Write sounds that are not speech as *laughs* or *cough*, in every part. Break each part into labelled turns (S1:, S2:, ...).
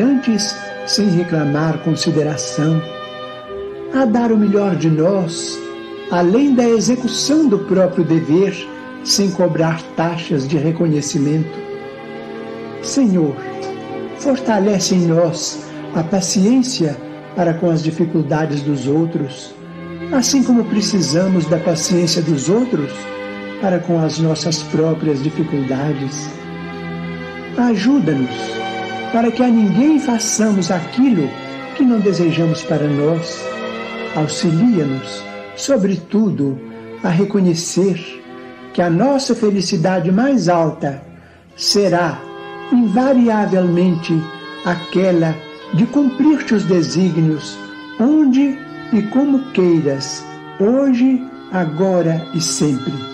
S1: antes sem reclamar consideração, a dar o melhor de nós, além da execução do próprio dever, sem cobrar taxas de reconhecimento. Senhor, fortalece em nós a paciência para com as dificuldades dos outros, assim como precisamos da paciência dos outros para com as nossas próprias dificuldades. Ajuda-nos para que a ninguém façamos aquilo que não desejamos para nós. Auxilia-nos, sobretudo, a reconhecer que a nossa felicidade mais alta será, invariavelmente, aquela de cumprir teus desígnios, onde e como queiras, hoje, agora e sempre.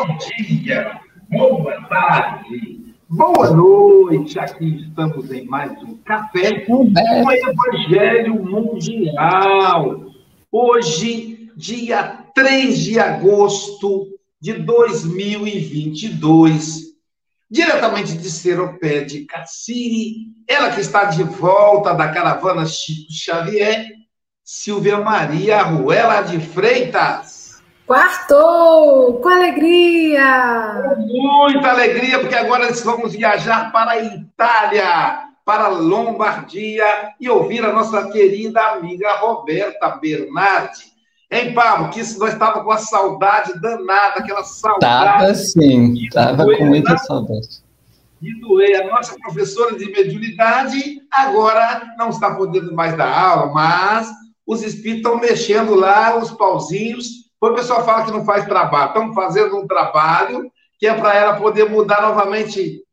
S2: Bom dia, boa tarde, boa noite. Aqui estamos em mais um café com o Evangelho Mundial. Hoje, dia 3 de agosto de 2022, diretamente de Seropé de Cassiri, ela que está de volta da caravana Chico Xavier, Silvia Maria Ruela de Freitas.
S3: Quartou! Com alegria!
S2: Muita alegria, porque agora nós vamos viajar para a Itália, para a Lombardia e ouvir a nossa querida amiga Roberta Bernardi. Hein, Pablo? Que isso, nós estávamos com a saudade danada, aquela saudade.
S4: Tava sim, tava com muita saudade.
S2: De doer. A nossa professora de mediunidade agora não está podendo mais dar aula, mas os espíritos estão mexendo lá, os pauzinhos, quando o pessoal fala que não faz trabalho, estamos fazendo um trabalho que é para ela poder mudar novamente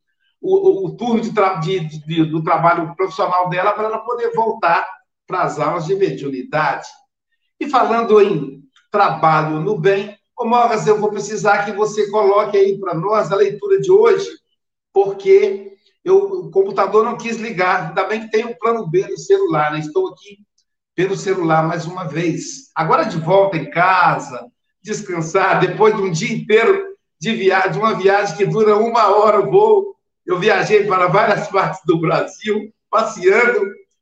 S2: o, o, o turno de, de, de, do trabalho profissional dela, para ela poder voltar para as aulas de mediunidade. E falando em trabalho no bem, ô Mogas, eu vou precisar que você coloque aí para nós a leitura de hoje, porque eu, o computador não quis ligar, ainda bem que tem um plano B no celular, né? Estou aqui pelo celular mais uma vez. Agora de volta em casa, descansar, depois de um dia inteiro de viagem, de uma viagem que dura uma hora o voo. Eu viajei para várias *laughs* partes do Brasil, passeando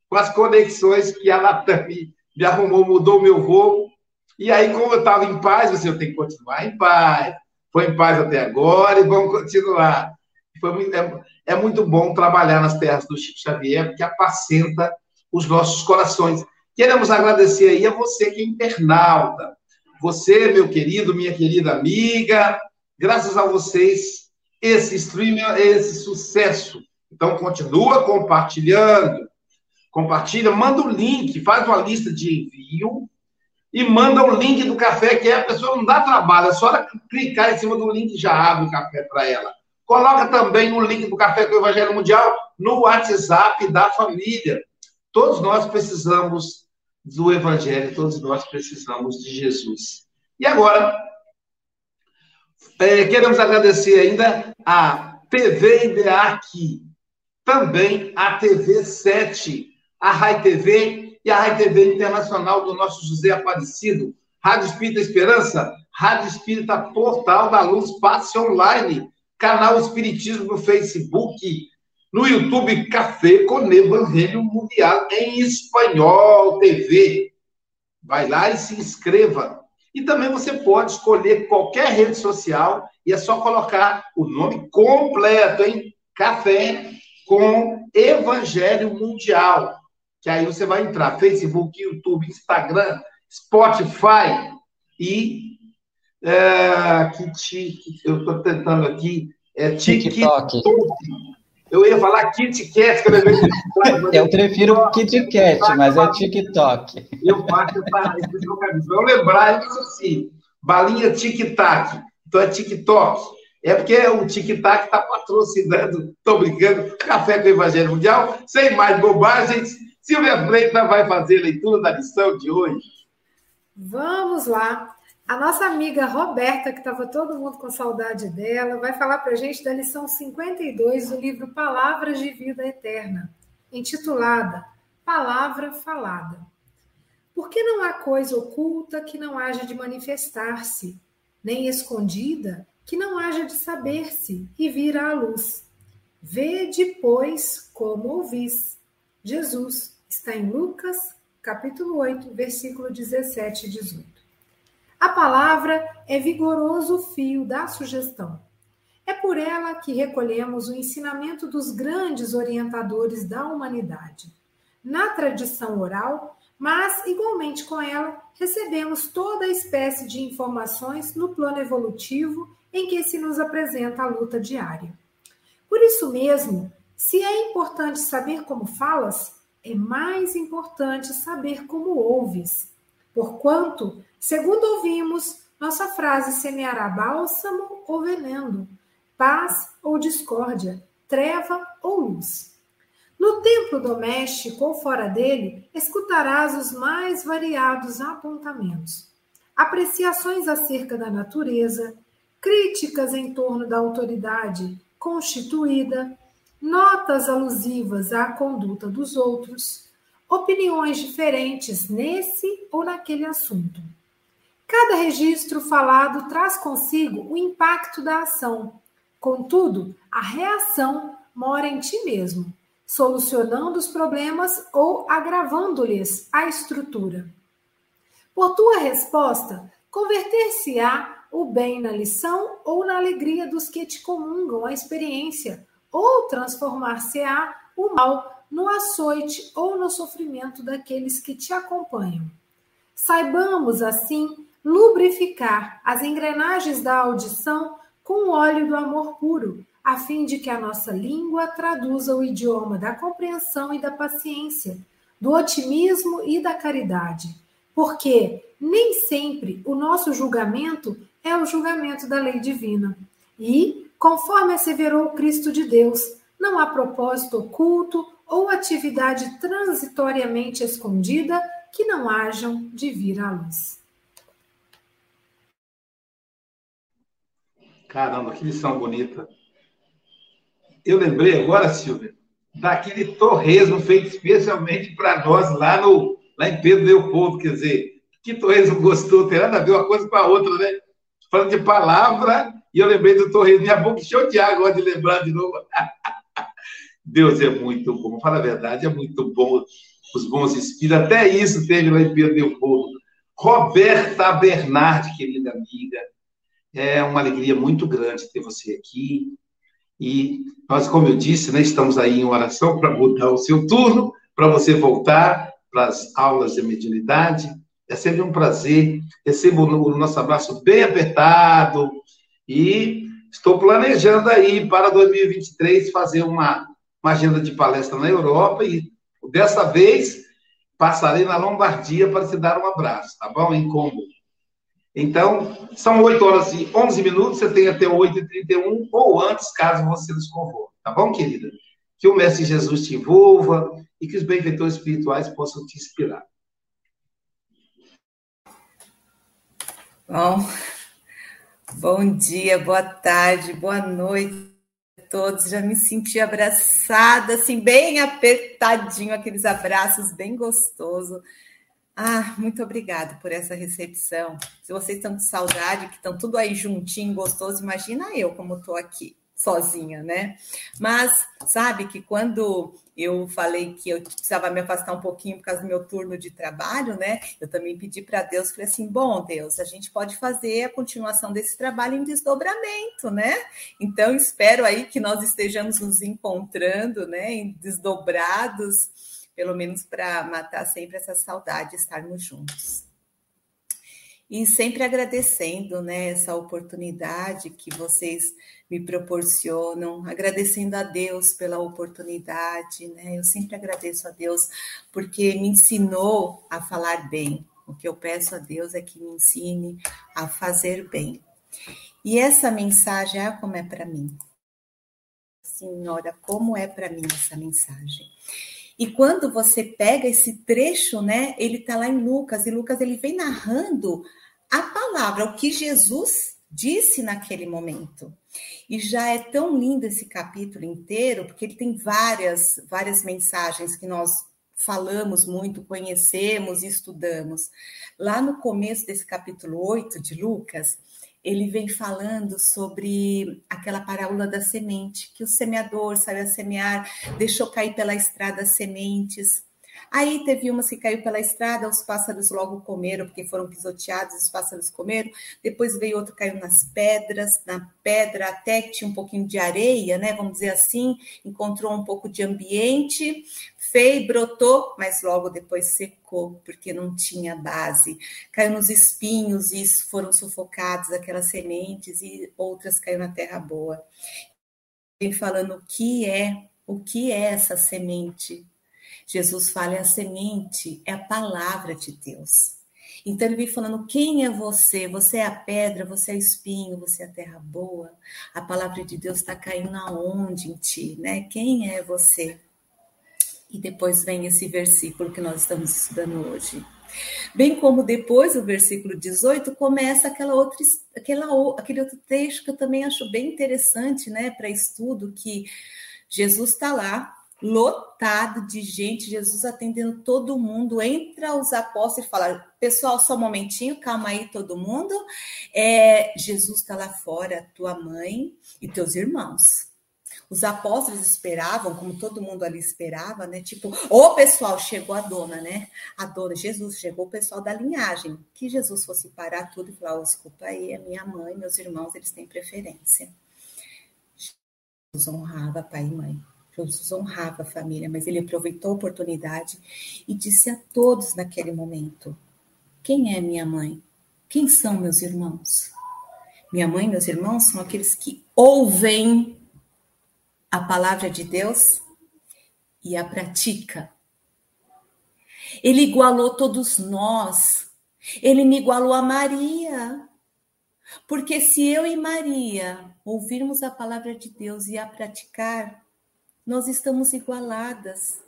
S2: com as conexões que a Latam me arrumou, mudou meu voo. E aí, como eu estava em paz, você eu tenho que continuar em paz. Foi em paz até agora e vamos continuar. Muito, é, é muito bom trabalhar nas terras do Chico Xavier, porque apacenta os nossos corações. Queremos agradecer aí a você que é internauta. Você, meu querido, minha querida amiga, graças a vocês, esse stream, esse sucesso. Então, continua compartilhando. Compartilha, manda o link, faz uma lista de envio e manda o link do café, que a pessoa não dá trabalho, é só ela clicar em cima do link já abre o café para ela. Coloca também o link do Café com o Evangelho Mundial no WhatsApp da família. Todos nós precisamos do Evangelho, todos nós precisamos de Jesus. E agora, é, queremos agradecer ainda a TV IDEAC, também a TV 7, a Rai TV e a Rádio TV Internacional do nosso José Aparecido, Rádio Espírita Esperança, Rádio Espírita Portal da Luz, Passe Online, canal Espiritismo no Facebook, no YouTube Café com Evangelho Mundial em Espanhol TV. Vai lá e se inscreva. E também você pode escolher qualquer rede social e é só colocar o nome completo, hein? Café com Evangelho Mundial. Que aí você vai entrar Facebook, YouTube, Instagram, Spotify e é, que, que eu estou tentando aqui é TikTok. Eu ia falar Kit Kat, que
S4: eu Eu prefiro Kit Kat, mas é TikTok.
S2: Eu faço essa Eu lembrar, disse assim, balinha tic-tac. Então é TikTok. É porque o tic-tac está patrocinando, estou brincando, Café com o Evangelho Mundial. Sem mais bobagens, Silvia Freitas vai fazer a leitura da lição de hoje.
S3: Vamos lá. A nossa amiga Roberta, que estava todo mundo com saudade dela, vai falar para a gente da lição 52 do livro Palavras de Vida Eterna, intitulada Palavra Falada. Por que não há coisa oculta que não haja de manifestar-se, nem escondida que não haja de saber-se e vir à luz? Vede, pois, como ouvis. Jesus está em Lucas, capítulo 8, versículo 17 e 18. A palavra é vigoroso fio da sugestão. É por ela que recolhemos o ensinamento dos grandes orientadores da humanidade. Na tradição oral, mas igualmente com ela, recebemos toda a espécie de informações no plano evolutivo em que se nos apresenta a luta diária. Por isso mesmo, se é importante saber como falas, é mais importante saber como ouves. Porquanto Segundo ouvimos, nossa frase semeará bálsamo ou veneno, paz ou discórdia, treva ou luz. No templo doméstico ou fora dele, escutarás os mais variados apontamentos, apreciações acerca da natureza, críticas em torno da autoridade constituída, notas alusivas à conduta dos outros, opiniões diferentes nesse ou naquele assunto. Cada registro falado traz consigo o impacto da ação. Contudo, a reação mora em ti mesmo, solucionando os problemas ou agravando-lhes a estrutura. Por tua resposta, converter-se-á o bem na lição ou na alegria dos que te comungam a experiência, ou transformar-se-á o mal no açoite ou no sofrimento daqueles que te acompanham. Saibamos, assim, lubrificar as engrenagens da audição com o óleo do amor puro, a fim de que a nossa língua traduza o idioma da compreensão e da paciência, do otimismo e da caridade. Porque nem sempre o nosso julgamento é o julgamento da lei divina. E, conforme asseverou Cristo de Deus, não há propósito oculto ou atividade transitoriamente escondida que não hajam de vir à luz.
S2: Caramba, que lição bonita. Eu lembrei agora, Silvia, daquele torresmo feito especialmente para nós lá, no, lá em Pedro Leopoldo. Quer dizer, que torresmo gostou, tem nada a ver uma coisa com a outra, né? Falando de palavra, e eu lembrei do torresmo. Minha boca cheia de água de lembrar de novo. *laughs* Deus é muito bom, fala a verdade, é muito bom. Os bons espíritos, até isso teve lá em Pedro Leopoldo. Roberta Bernardi, querida amiga, é uma alegria muito grande ter você aqui. E nós, como eu disse, né, estamos aí em oração para mudar o seu turno, para você voltar para as aulas de mediunidade. É sempre um prazer. Recebo o nosso abraço bem apertado. E estou planejando aí para 2023 fazer uma, uma agenda de palestra na Europa. E dessa vez passarei na Lombardia para te dar um abraço, tá bom? Em combo. Então, são 8 horas e 11 minutos, você tem até 8 e 31 ou antes, caso você nos convoque. Tá bom, querida? Que o Mestre Jesus te envolva e que os benfeitores espirituais possam te inspirar.
S5: Bom, bom dia, boa tarde, boa noite a todos. Já me senti abraçada, assim, bem apertadinho, aqueles abraços bem gostoso. Ah, muito obrigada por essa recepção. Se vocês estão com saudade, que estão tudo aí juntinho, gostoso, imagina eu como estou aqui sozinha, né? Mas sabe que quando eu falei que eu precisava me afastar um pouquinho por causa do meu turno de trabalho, né? Eu também pedi para Deus, falei assim: bom, Deus, a gente pode fazer a continuação desse trabalho em desdobramento, né? Então, espero aí que nós estejamos nos encontrando, né, em desdobrados, pelo menos para matar sempre essa saudade de estarmos juntos. E sempre agradecendo, né, essa oportunidade que vocês me proporcionam, agradecendo a Deus pela oportunidade, né? Eu sempre agradeço a Deus porque me ensinou a falar bem. O que eu peço a Deus é que me ensine a fazer bem. E essa mensagem é como é para mim. Senhora, como é para mim essa mensagem? E quando você pega esse trecho, né, ele está lá em Lucas, e Lucas ele vem narrando a palavra, o que Jesus disse naquele momento. E já é tão lindo esse capítulo inteiro, porque ele tem várias, várias mensagens que nós falamos muito, conhecemos e estudamos. Lá no começo desse capítulo 8 de Lucas, ele vem falando sobre aquela parábola da semente, que o semeador saiu a semear, deixou cair pela estrada sementes, Aí teve umas que caiu pela estrada, os pássaros logo comeram, porque foram pisoteados, os pássaros comeram. Depois veio outro, caiu nas pedras, na pedra, até que tinha um pouquinho de areia, né? Vamos dizer assim, encontrou um pouco de ambiente, fez, brotou, mas logo depois secou, porque não tinha base. Caiu nos espinhos e foram sufocados aquelas sementes, e outras caiu na terra boa. Vem falando o que é, o que é essa semente Jesus fala, é a semente, é a palavra de Deus. Então ele vem falando: quem é você? Você é a pedra, você é o espinho, você é a terra boa. A palavra de Deus está caindo aonde em ti, né? Quem é você? E depois vem esse versículo que nós estamos estudando hoje. Bem como depois o versículo 18 começa aquela outra, aquela, aquele outro texto que eu também acho bem interessante, né, para estudo, que Jesus está lá lotado de gente, Jesus atendendo todo mundo, entra os apóstolos e fala: pessoal, só um momentinho, calma aí, todo mundo. É, Jesus está lá fora, tua mãe e teus irmãos. Os apóstolos esperavam, como todo mundo ali esperava, né? Tipo, ô pessoal, chegou a dona, né? A dona, Jesus, chegou o pessoal da linhagem. Que Jesus fosse parar tudo e falar: oh, desculpa aí, é minha mãe, meus irmãos, eles têm preferência. Jesus honrava pai e mãe. Jesus honrava a família, mas ele aproveitou a oportunidade e disse a todos naquele momento: Quem é minha mãe? Quem são meus irmãos? Minha mãe e meus irmãos são aqueles que ouvem a palavra de Deus e a pratica. Ele igualou todos nós. Ele me igualou a Maria. Porque se eu e Maria ouvirmos a palavra de Deus e a praticar, nós estamos igualadas.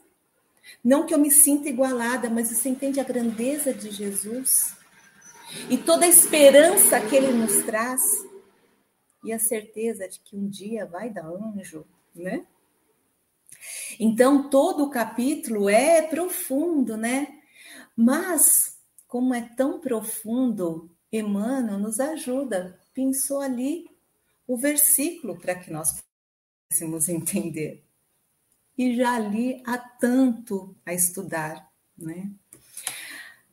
S5: Não que eu me sinta igualada, mas você entende a grandeza de Jesus e toda a esperança que ele nos traz e a certeza de que um dia vai dar anjo, né? Então, todo o capítulo é profundo, né? Mas, como é tão profundo, Emmanuel nos ajuda, pensou ali o versículo para que nós pudéssemos entender e já li há tanto a estudar, né?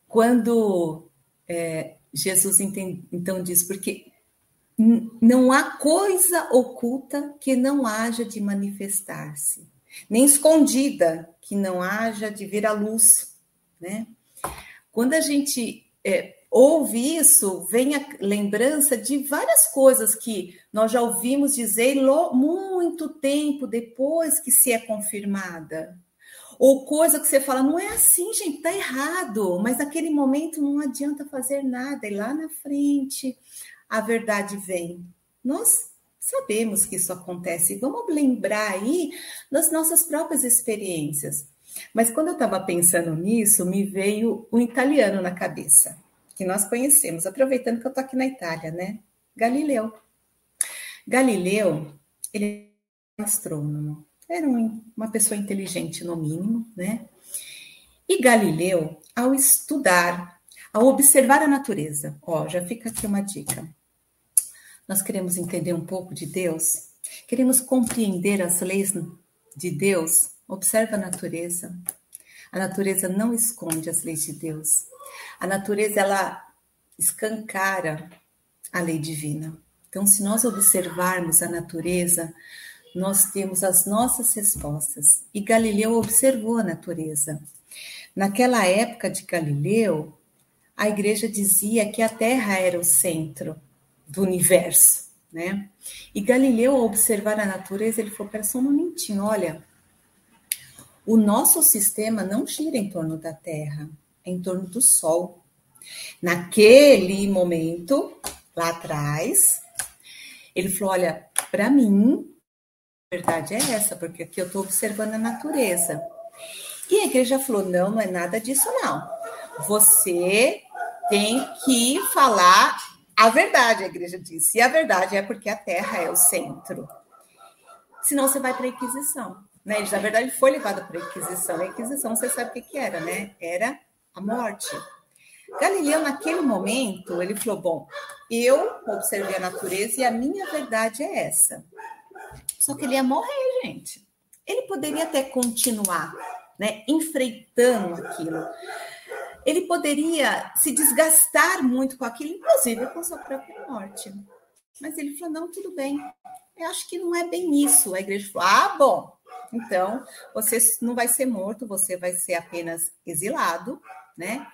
S5: Quando é, Jesus entende, então diz, porque não há coisa oculta que não haja de manifestar-se, nem escondida que não haja de vir à luz, né? Quando a gente é, ouve isso, vem a lembrança de várias coisas que nós já ouvimos dizer muito tempo depois que se é confirmada. Ou coisa que você fala, não é assim, gente, tá errado, mas naquele momento não adianta fazer nada, e lá na frente a verdade vem. Nós sabemos que isso acontece, vamos lembrar aí das nossas próprias experiências. Mas quando eu estava pensando nisso, me veio um italiano na cabeça que nós conhecemos, aproveitando que eu estou aqui na Itália, né? Galileu. Galileu, ele astrônomo. Era uma pessoa inteligente, no mínimo, né? E Galileu, ao estudar, ao observar a natureza, ó, já fica aqui uma dica. Nós queremos entender um pouco de Deus, queremos compreender as leis de Deus, observa a natureza. A natureza não esconde as leis de Deus. A natureza ela escancara a lei divina. Então, se nós observarmos a natureza, nós temos as nossas respostas. E Galileu observou a natureza. Naquela época de Galileu, a igreja dizia que a Terra era o centro do universo, né? E Galileu, ao observar a natureza, ele falou: pera só um momentinho, olha, o nosso sistema não gira em torno da Terra, em torno do Sol. Naquele momento, lá atrás, ele falou: olha, para mim, a verdade é essa, porque aqui eu estou observando a natureza. E a igreja falou: não, não é nada disso, não. Você tem que falar a verdade, a igreja disse. E a verdade é porque a terra é o centro. Senão você vai para a Inquisição. Né? Ele, na verdade, foi levado para a Inquisição. A Inquisição, você sabe o que, que era, né? Era a morte. Galileu, naquele momento, ele falou: Bom, eu observei a natureza e a minha verdade é essa. Só que ele ia morrer, gente. Ele poderia até continuar, né, enfrentando aquilo ele poderia se desgastar muito com aquilo, inclusive com sua própria morte. Mas ele falou: não, tudo bem. Eu acho que não é bem isso. A igreja falou: ah, bom, então você não vai ser morto, você vai ser apenas exilado, né?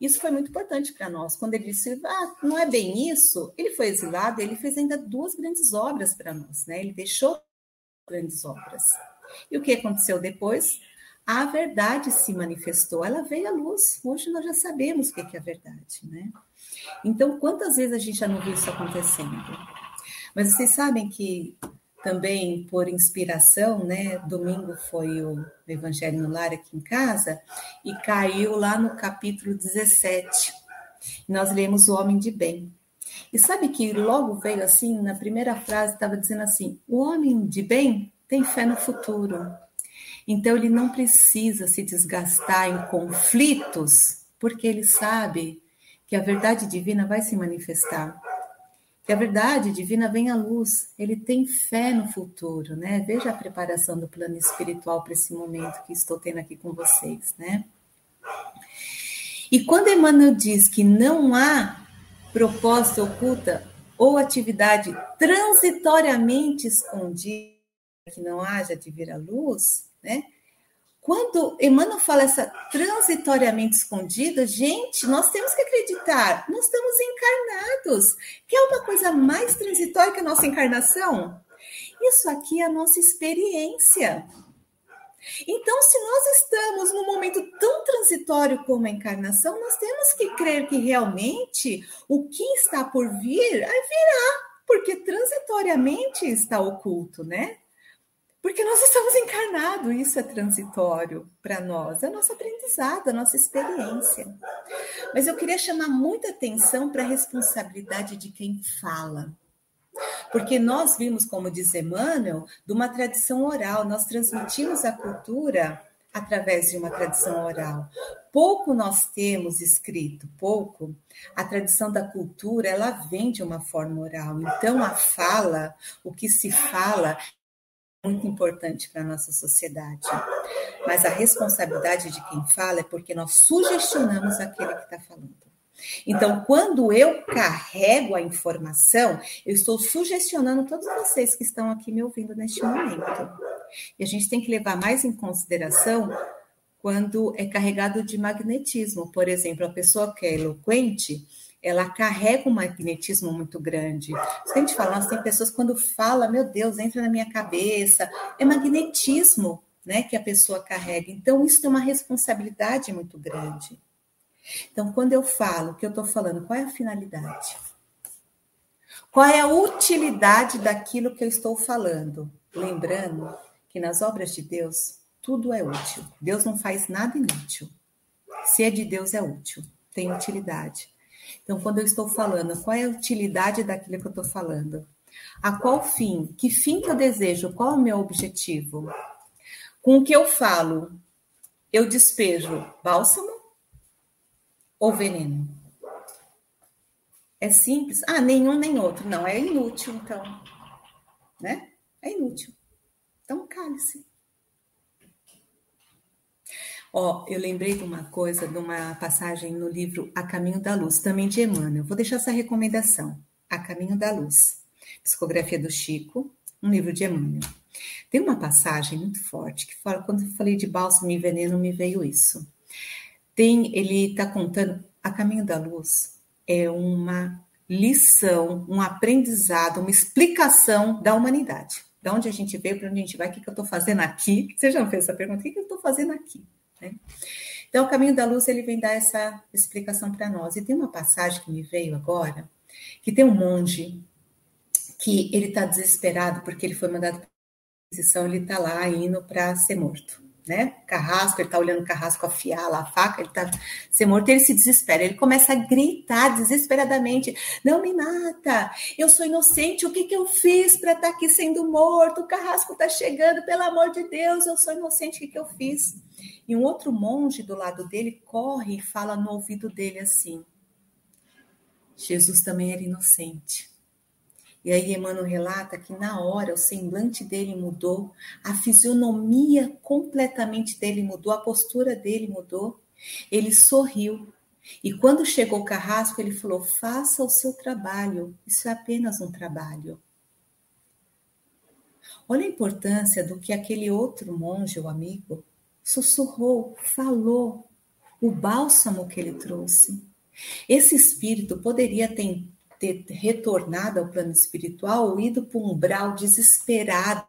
S5: Isso foi muito importante para nós. Quando ele disse, ah, não é bem isso, ele foi exilado, ele fez ainda duas grandes obras para nós, né? Ele deixou grandes obras. E o que aconteceu depois? a verdade se manifestou, ela veio à luz. Hoje nós já sabemos o que é a verdade, né? Então, quantas vezes a gente já não viu isso acontecendo? Mas vocês sabem que também por inspiração, né? Domingo foi o Evangelho no Lar aqui em casa e caiu lá no capítulo 17. Nós lemos o homem de bem. E sabe que logo veio assim, na primeira frase estava dizendo assim: o homem de bem tem fé no futuro. Então, ele não precisa se desgastar em conflitos, porque ele sabe que a verdade divina vai se manifestar. Que a verdade divina vem à luz. Ele tem fé no futuro, né? Veja a preparação do plano espiritual para esse momento que estou tendo aqui com vocês, né? E quando Emmanuel diz que não há proposta oculta ou atividade transitoriamente escondida que não haja de vir à luz, né? Quando Emmanuel fala essa transitoriamente escondida, gente, nós temos que acreditar, nós estamos encarnados. Que é uma coisa mais transitória que a nossa encarnação? Isso aqui é a nossa experiência. Então, se nós estamos num momento tão transitório como a encarnação, nós temos que crer que realmente o que está por vir virá, porque transitoriamente está oculto, né? Porque nós estamos encarnados, isso é transitório para nós, é nosso aprendizado, a nossa experiência. Mas eu queria chamar muita atenção para a responsabilidade de quem fala. Porque nós vimos, como diz Emmanuel, de uma tradição oral, nós transmitimos a cultura através de uma tradição oral. Pouco nós temos escrito, pouco. A tradição da cultura, ela vem de uma forma oral. Então, a fala, o que se fala, muito importante para a nossa sociedade. Mas a responsabilidade de quem fala é porque nós sugestionamos aquele que está falando. Então, quando eu carrego a informação, eu estou sugestionando todos vocês que estão aqui me ouvindo neste momento. E a gente tem que levar mais em consideração quando é carregado de magnetismo. Por exemplo, a pessoa que é eloquente, ela carrega um magnetismo muito grande. Se a gente fala, nós tem pessoas quando fala, meu Deus, entra na minha cabeça, é magnetismo, né, que a pessoa carrega. Então isso tem uma responsabilidade muito grande. Então, quando eu falo, o que eu estou falando, qual é a finalidade? Qual é a utilidade daquilo que eu estou falando? Lembrando que nas obras de Deus, tudo é útil. Deus não faz nada inútil. Se é de Deus, é útil, tem utilidade. Então, quando eu estou falando, qual é a utilidade daquilo que eu estou falando? A qual fim? Que fim que eu desejo? Qual é o meu objetivo? Com o que eu falo, eu despejo bálsamo ou veneno? É simples. Ah, nenhum nem outro. Não, é inútil, então. Né? É inútil. Então, cale-se. Ó, eu lembrei de uma coisa, de uma passagem no livro A Caminho da Luz, também de Emmanuel. Vou deixar essa recomendação. A Caminho da Luz. Psicografia do Chico, um livro de Emmanuel. Tem uma passagem muito forte que fala, quando eu falei de bálsamo e veneno, me veio isso. Tem, ele está contando, A Caminho da Luz é uma lição, um aprendizado, uma explicação da humanidade. Da onde a gente veio, para onde a gente vai, o que, que eu estou fazendo aqui? Você já fez essa pergunta? O que, que eu estou fazendo aqui? Né? Então, o caminho da luz, ele vem dar essa explicação para nós. E tem uma passagem que me veio agora, que tem um monge que ele está desesperado porque ele foi mandado para a Inquisição, ele está lá indo para ser morto né? Carrasco, ele tá olhando o carrasco afiar lá a faca, ele tá ser morto, ele se desespera, ele começa a gritar desesperadamente: Não me mata, eu sou inocente, o que, que eu fiz para estar tá aqui sendo morto? O carrasco tá chegando, pelo amor de Deus, eu sou inocente, o que, que eu fiz? E um outro monge do lado dele corre e fala no ouvido dele assim: Jesus também era inocente. E aí Emmanuel relata que na hora o semblante dele mudou, a fisionomia completamente dele mudou, a postura dele mudou. Ele sorriu. E quando chegou o carrasco, ele falou: faça o seu trabalho, isso é apenas um trabalho. Olha a importância do que aquele outro monge, o amigo, sussurrou, falou, o bálsamo que ele trouxe. Esse espírito poderia ter ter retornado ao plano espiritual ou ido para um umbral desesperado.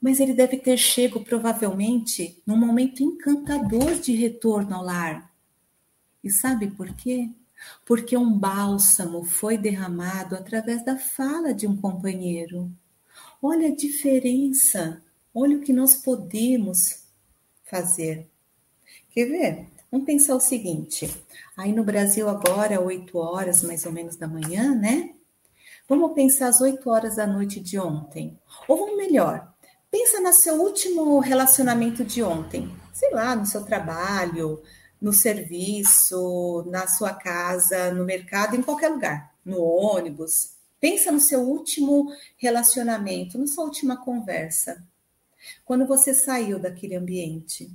S5: Mas ele deve ter chego provavelmente num momento encantador de retorno ao lar. E sabe por quê? Porque um bálsamo foi derramado através da fala de um companheiro. Olha a diferença, olha o que nós podemos fazer. Quer ver? Vamos pensar o seguinte: aí no Brasil agora, 8 horas mais ou menos da manhã, né? Vamos pensar as 8 horas da noite de ontem. Ou vamos melhor, pensa no seu último relacionamento de ontem. Sei lá, no seu trabalho, no serviço, na sua casa, no mercado, em qualquer lugar, no ônibus. Pensa no seu último relacionamento, na sua última conversa. Quando você saiu daquele ambiente,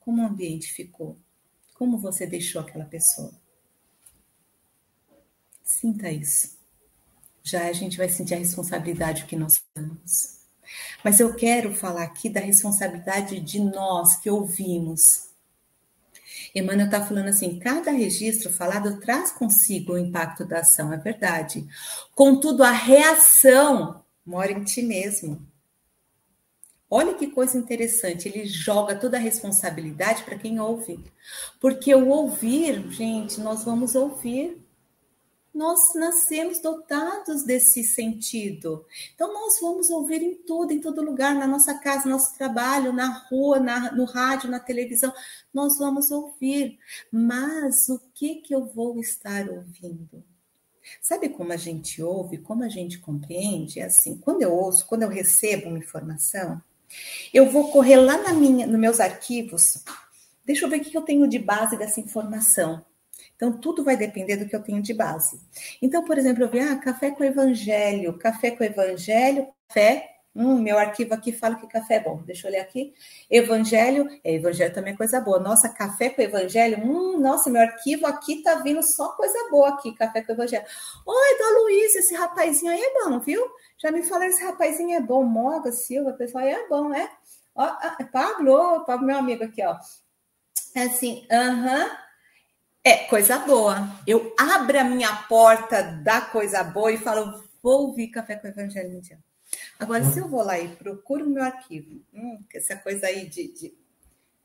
S5: como o ambiente ficou? Como você deixou aquela pessoa? Sinta isso. Já a gente vai sentir a responsabilidade que nós temos. Mas eu quero falar aqui da responsabilidade de nós que ouvimos. Emmanuel está falando assim: cada registro falado traz consigo o impacto da ação, é verdade. Contudo, a reação mora em ti mesmo. Olha que coisa interessante, ele joga toda a responsabilidade para quem ouve. Porque o ouvir, gente, nós vamos ouvir. Nós nascemos dotados desse sentido. Então, nós vamos ouvir em tudo, em todo lugar, na nossa casa, no nosso trabalho, na rua, na, no rádio, na televisão. Nós vamos ouvir. Mas o que, que eu vou estar ouvindo? Sabe como a gente ouve, como a gente compreende? É assim, quando eu ouço, quando eu recebo uma informação, eu vou correr lá na minha, nos meus arquivos. Deixa eu ver o que eu tenho de base dessa informação. Então, tudo vai depender do que eu tenho de base. Então, por exemplo, eu vi, ah, café com evangelho, café com evangelho, café. Hum, meu arquivo aqui fala que café é bom. Deixa eu olhar aqui. Evangelho, é, evangelho também é coisa boa. Nossa, café com evangelho, hum, nossa, meu arquivo aqui tá vindo só coisa boa aqui, café com evangelho. Oi, Dona Luiz, esse rapazinho aí é bom, viu? Já me falaram, esse rapazinho é bom, Moga Silva, pessoal, é bom, é? Ó, ah, Pablo, Pablo, meu amigo aqui, ó. É assim, aham. Uh -huh. É, coisa boa. Eu abro a minha porta da coisa boa e falo, vou ouvir Café com Evangelho Mundial. Agora, se eu vou lá e procuro o meu arquivo, hum, essa coisa aí de, de,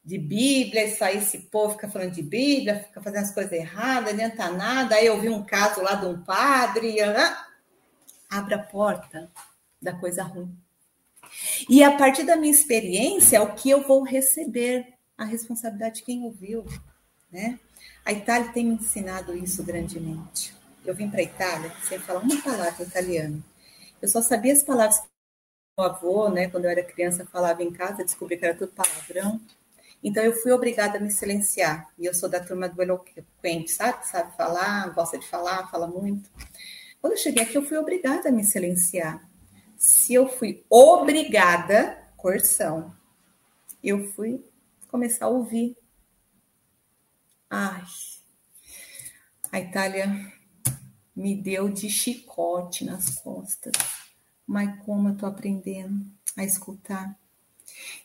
S5: de, Bíblia, isso aí, esse povo fica falando de Bíblia, fica fazendo as coisas erradas, não adianta nada. Aí eu vi um caso lá de um padre, ah, abre a porta da coisa ruim. E a partir da minha experiência, é o que eu vou receber, a responsabilidade de quem ouviu, né? A Itália tem me ensinado isso grandemente. eu vim para a Itália sem falar uma palavra italiano. Eu só sabia as palavras que meu avô, né, quando eu era criança, falava em casa, descobri que era tudo palavrão. Então eu fui obrigada a me silenciar. E eu sou da turma do eloquente, sabe? Sabe falar, gosta de falar, fala muito. Quando eu cheguei aqui, eu fui obrigada a me silenciar. Se eu fui obrigada, coerção, eu fui começar a ouvir. Ai, a Itália me deu de chicote nas costas. Mas como eu tô aprendendo a escutar.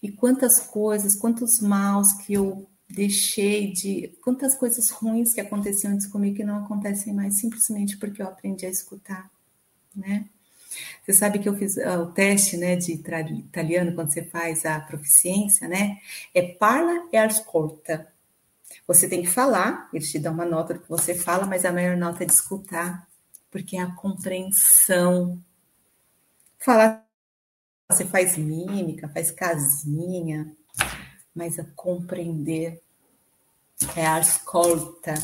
S5: E quantas coisas, quantos maus que eu deixei de. Quantas coisas ruins que aconteciam antes comigo que não acontecem mais, simplesmente porque eu aprendi a escutar, né? Você sabe que eu fiz uh, o teste né, de italiano, quando você faz a proficiência, né? É parla e ascolta. Você tem que falar, eles te dão uma nota do que você fala, mas a maior nota é de escutar, porque é a compreensão. Falar, você faz mímica, faz casinha, mas a compreender é a escolta,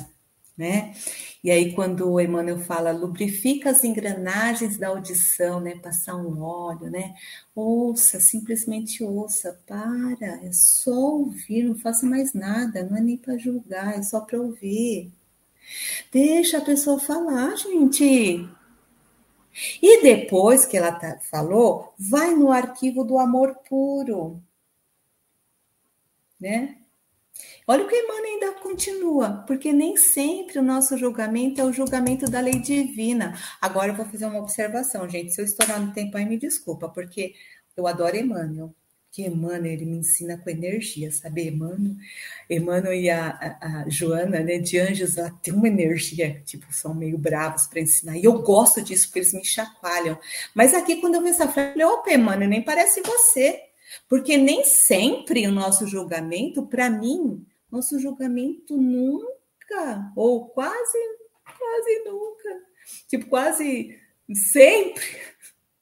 S5: né? E aí, quando o Emmanuel fala, lubrifica as engrenagens da audição, né? Passar um óleo, né? Ouça, simplesmente ouça, para, é só ouvir, não faça mais nada, não é nem para julgar, é só para ouvir. Deixa a pessoa falar, gente. E depois que ela tá, falou, vai no arquivo do amor puro, né? Olha o que Emmanuel ainda continua, porque nem sempre o nosso julgamento é o julgamento da lei divina. Agora eu vou fazer uma observação, gente. Se eu estourar no tempo aí, me desculpa, porque eu adoro Emmanuel. Que Emmanuel, ele me ensina com energia, sabe? Emmanuel, Emmanuel e a, a, a Joana, né, de anjos, ela tem uma energia, tipo, são meio bravos para ensinar. E eu gosto disso, porque eles me chacoalham. Mas aqui, quando eu vi essa frase, eu falei, opa, Emmanuel, nem parece você. Porque nem sempre o nosso julgamento, para mim, nosso julgamento nunca, ou quase, quase nunca, tipo, quase sempre,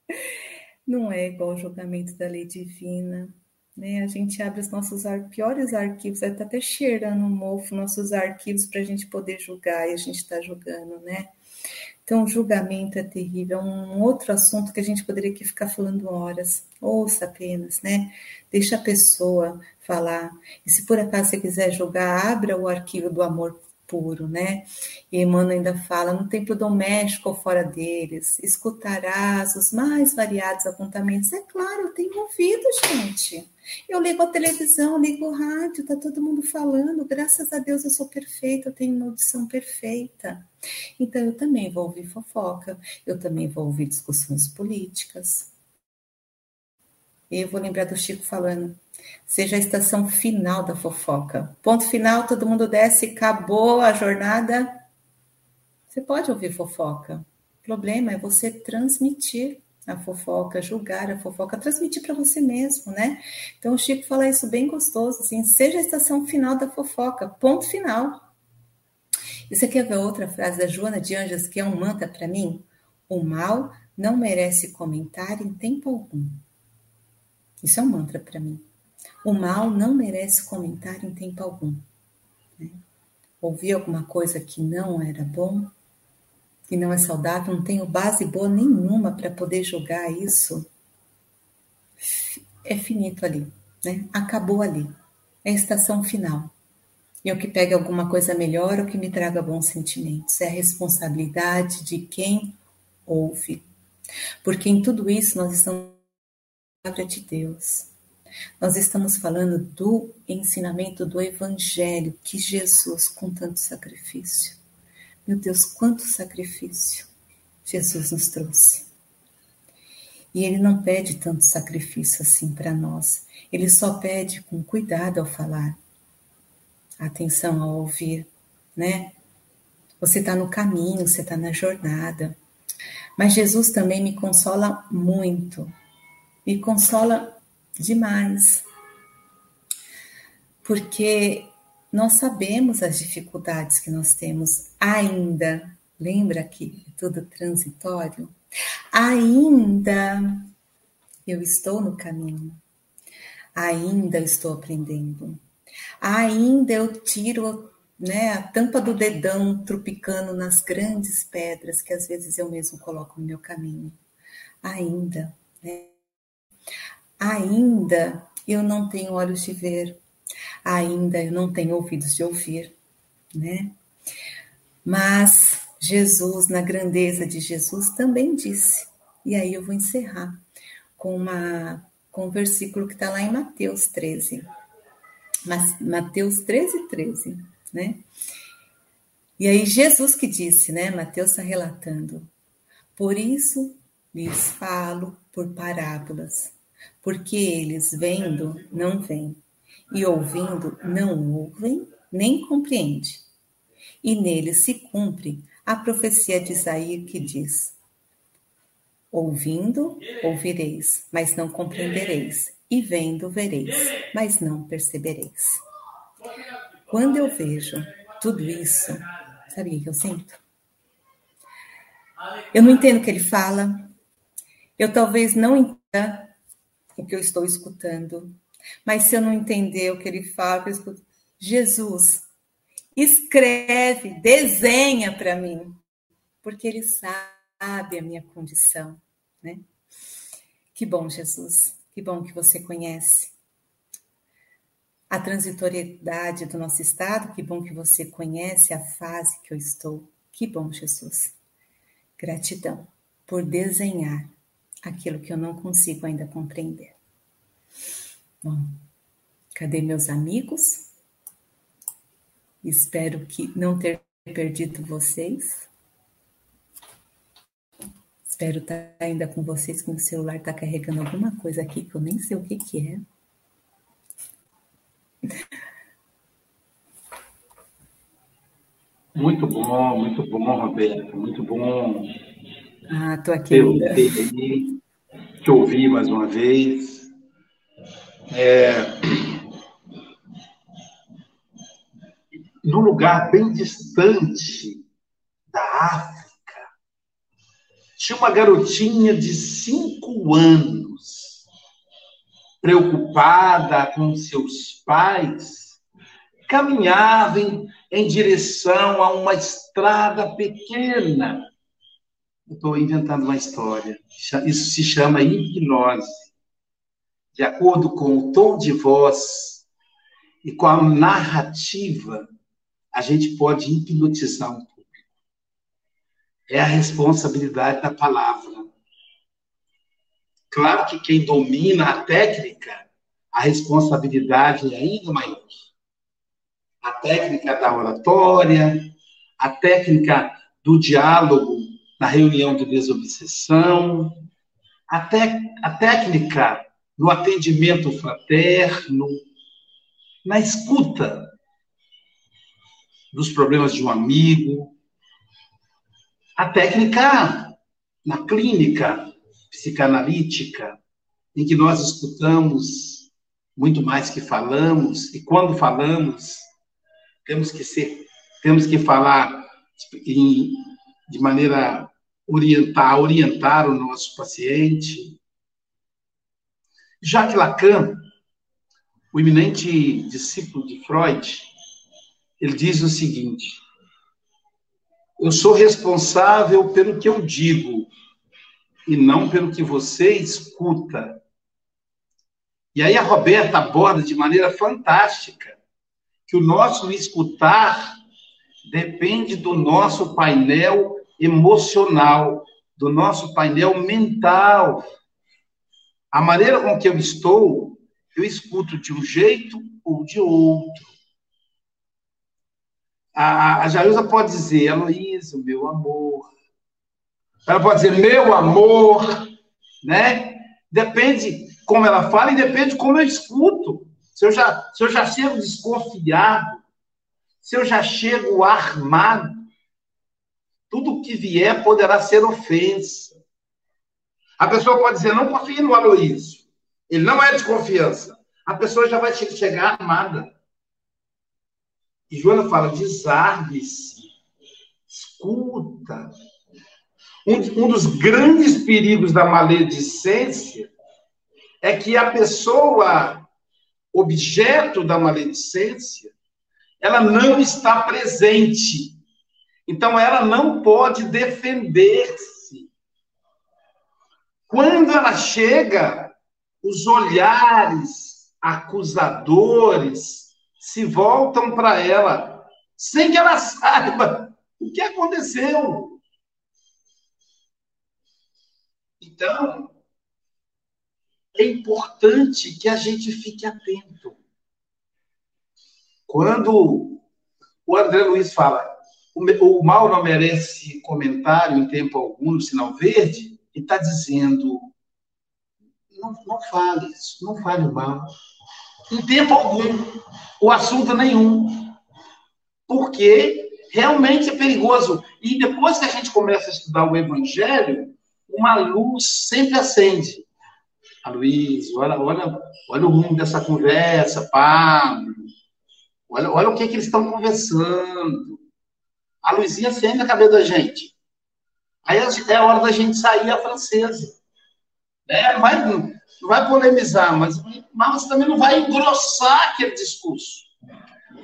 S5: *laughs* não é igual ao julgamento da lei divina. Né? A gente abre os nossos ar piores arquivos, está até cheirando mofo nossos arquivos para a gente poder julgar, e a gente está julgando, né? Então, julgamento é terrível, é um outro assunto que a gente poderia aqui ficar falando horas. Ouça apenas, né? Deixa a pessoa falar. E se por acaso você quiser julgar, abra o arquivo do amor puro, né? E Emmanuel ainda fala, no templo doméstico ou fora deles, escutarás os mais variados apontamentos. É claro, eu tenho ouvido, gente. Eu ligo a televisão, ligo o rádio, tá todo mundo falando. Graças a Deus eu sou perfeita, eu tenho uma audição perfeita. Então eu também vou ouvir fofoca, eu também vou ouvir discussões políticas. E eu vou lembrar do Chico falando: seja a estação final da fofoca. Ponto final, todo mundo desce, acabou a jornada. Você pode ouvir fofoca. O problema é você transmitir a fofoca, julgar a fofoca, transmitir para você mesmo, né? Então o Chico fala isso bem gostoso, assim, seja a estação final da fofoca, ponto final. Você quer ver outra frase da Joana de Anjos, que é um mantra para mim? O mal não merece comentário em tempo algum. Isso é um mantra para mim. O mal não merece comentário em tempo algum. Né? Ouvir alguma coisa que não era bom, que não é saudável, não tenho base boa nenhuma para poder julgar isso, é finito ali, né? Acabou ali. É a estação final. E o que pegue alguma coisa melhor ou que me traga bons sentimentos. É a responsabilidade de quem ouve. Porque em tudo isso nós estamos na palavra de Deus. Nós estamos falando do ensinamento do Evangelho que Jesus, com tanto sacrifício, meu Deus, quanto sacrifício Jesus nos trouxe. E Ele não pede tanto sacrifício assim para nós. Ele só pede com cuidado ao falar, atenção ao ouvir, né? Você está no caminho, você está na jornada. Mas Jesus também me consola muito, me consola demais, porque nós sabemos as dificuldades que nós temos ainda. Lembra que é tudo transitório? Ainda eu estou no caminho. Ainda estou aprendendo. Ainda eu tiro né, a tampa do dedão tropicando nas grandes pedras que às vezes eu mesmo coloco no meu caminho. Ainda, né? Ainda eu não tenho olhos de ver, ainda eu não tenho ouvidos de ouvir, né? Mas Jesus, na grandeza de Jesus, também disse. E aí eu vou encerrar com, uma, com um versículo que está lá em Mateus 13. Mateus 13, 13, né? E aí Jesus que disse, né? Mateus está relatando. Por isso lhes falo por parábolas, porque eles vendo não veem, e ouvindo não ouvem nem compreendem. E neles se cumpre a profecia de Isaías que diz: Ouvindo, ouvireis, mas não compreendereis, e vendo, vereis, mas não percebereis. Quando eu vejo tudo isso, sabe o que eu sinto? Eu não entendo o que ele fala, eu talvez não entenda o que eu estou escutando, mas se eu não entender o que ele fala, eu escuto, Jesus, escreve, desenha para mim, porque ele sabe a minha condição, né? Que bom, Jesus, que bom que você conhece a transitoriedade do nosso estado, que bom que você conhece a fase que eu estou. Que bom, Jesus. Gratidão por desenhar aquilo que eu não consigo ainda compreender. Bom, cadê meus amigos? Espero que não ter perdido vocês. Espero estar ainda com vocês, que o celular está carregando alguma coisa aqui que eu nem sei o que, que é.
S2: Muito bom, muito bom, Roberto, muito bom.
S5: Ah, tô aqui ainda.
S2: Te ouvir mais uma vez. É, num lugar bem distante da África, tinha uma garotinha de cinco anos, preocupada com seus pais, caminhava em, em direção a uma estrada pequena. Estou inventando uma história. Isso se chama hipnose. De acordo com o tom de voz e com a narrativa a gente pode hipnotizar um. É a responsabilidade da palavra. Claro que quem domina a técnica, a responsabilidade é ainda maior. A técnica da oratória, a técnica do diálogo na reunião de desobsessão, a, a técnica no atendimento fraterno, na escuta dos problemas de um amigo. A técnica na clínica psicanalítica, em que nós escutamos muito mais que falamos, e quando falamos, temos que ser, temos que falar em, de maneira orientar, orientar o nosso paciente. Jacques Lacan, o eminente discípulo de Freud, ele diz o seguinte: Eu sou responsável pelo que eu digo e não pelo que você escuta. E aí a Roberta aborda de maneira fantástica que o nosso escutar depende do nosso painel emocional, do nosso painel mental. A maneira com que eu estou, eu escuto de um jeito ou de outro. A, a Jailza pode dizer, Heloísa, meu amor. Ela pode dizer, meu amor, né? Depende como ela fala e depende como eu escuto. Se eu já, se eu já chego desconfiado, se eu já chego armado, tudo que vier poderá ser ofensa. A pessoa pode dizer, não confie no Aloísio. Ele não é de confiança. A pessoa já vai chegar armada. E Joana fala: desarme-se, escuta. Um, um dos grandes perigos da maledicência é que a pessoa, objeto da maledicência, ela não está presente. Então, ela não pode defender-se. Quando ela chega, os olhares acusadores se voltam para ela, sem que ela saiba o que aconteceu. Então, é importante que a gente fique atento. Quando o André Luiz fala, o mal não merece comentário em tempo algum no sinal verde, e está dizendo, não, não fale isso, não fale mal. Em tempo algum, o assunto nenhum. Porque realmente é perigoso. E depois que a gente começa a estudar o Evangelho, uma luz sempre acende. A Luiz, olha, olha, olha o rumo dessa conversa, Pablo. Olha, olha o que, que eles estão conversando. A luzinha acende na cabeça da gente. Aí é a hora da gente sair a francesa. Não, vai, não vai polemizar, mas, mas também não vai engrossar aquele discurso.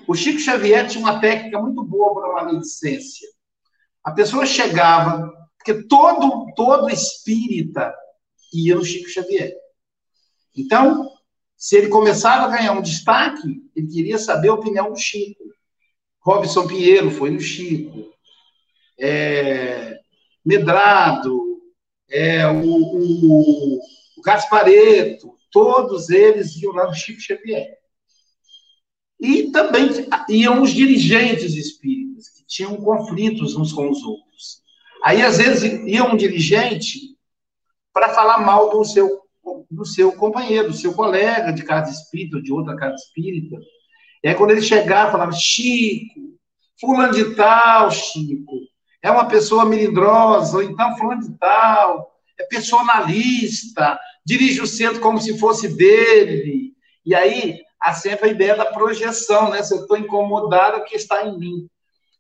S2: O Chico Xavier tinha uma técnica muito boa para uma maledicência. A pessoa chegava, porque todo, todo espírita ia no Chico Xavier. Então, se ele começava a ganhar um destaque, ele queria saber a opinião do Chico. Robson Pinheiro foi no Chico. É, Medrado, é, o, o, o Gaspareto, todos eles iam lá no Chico Xavier. E também iam os dirigentes espíritas, que tinham conflitos uns com os outros. Aí, às vezes, ia um dirigente para falar mal do seu do seu companheiro, do seu colega de casa espírita, ou de outra casa espírita. E aí, quando ele chegava, falava, Chico, fulano de tal, Chico, é uma pessoa melindrosa, ou então fulano de tal, é personalista, dirige o centro como se fosse dele. E aí, há sempre a ideia da projeção, né? Se eu estou incomodado, o que está em mim.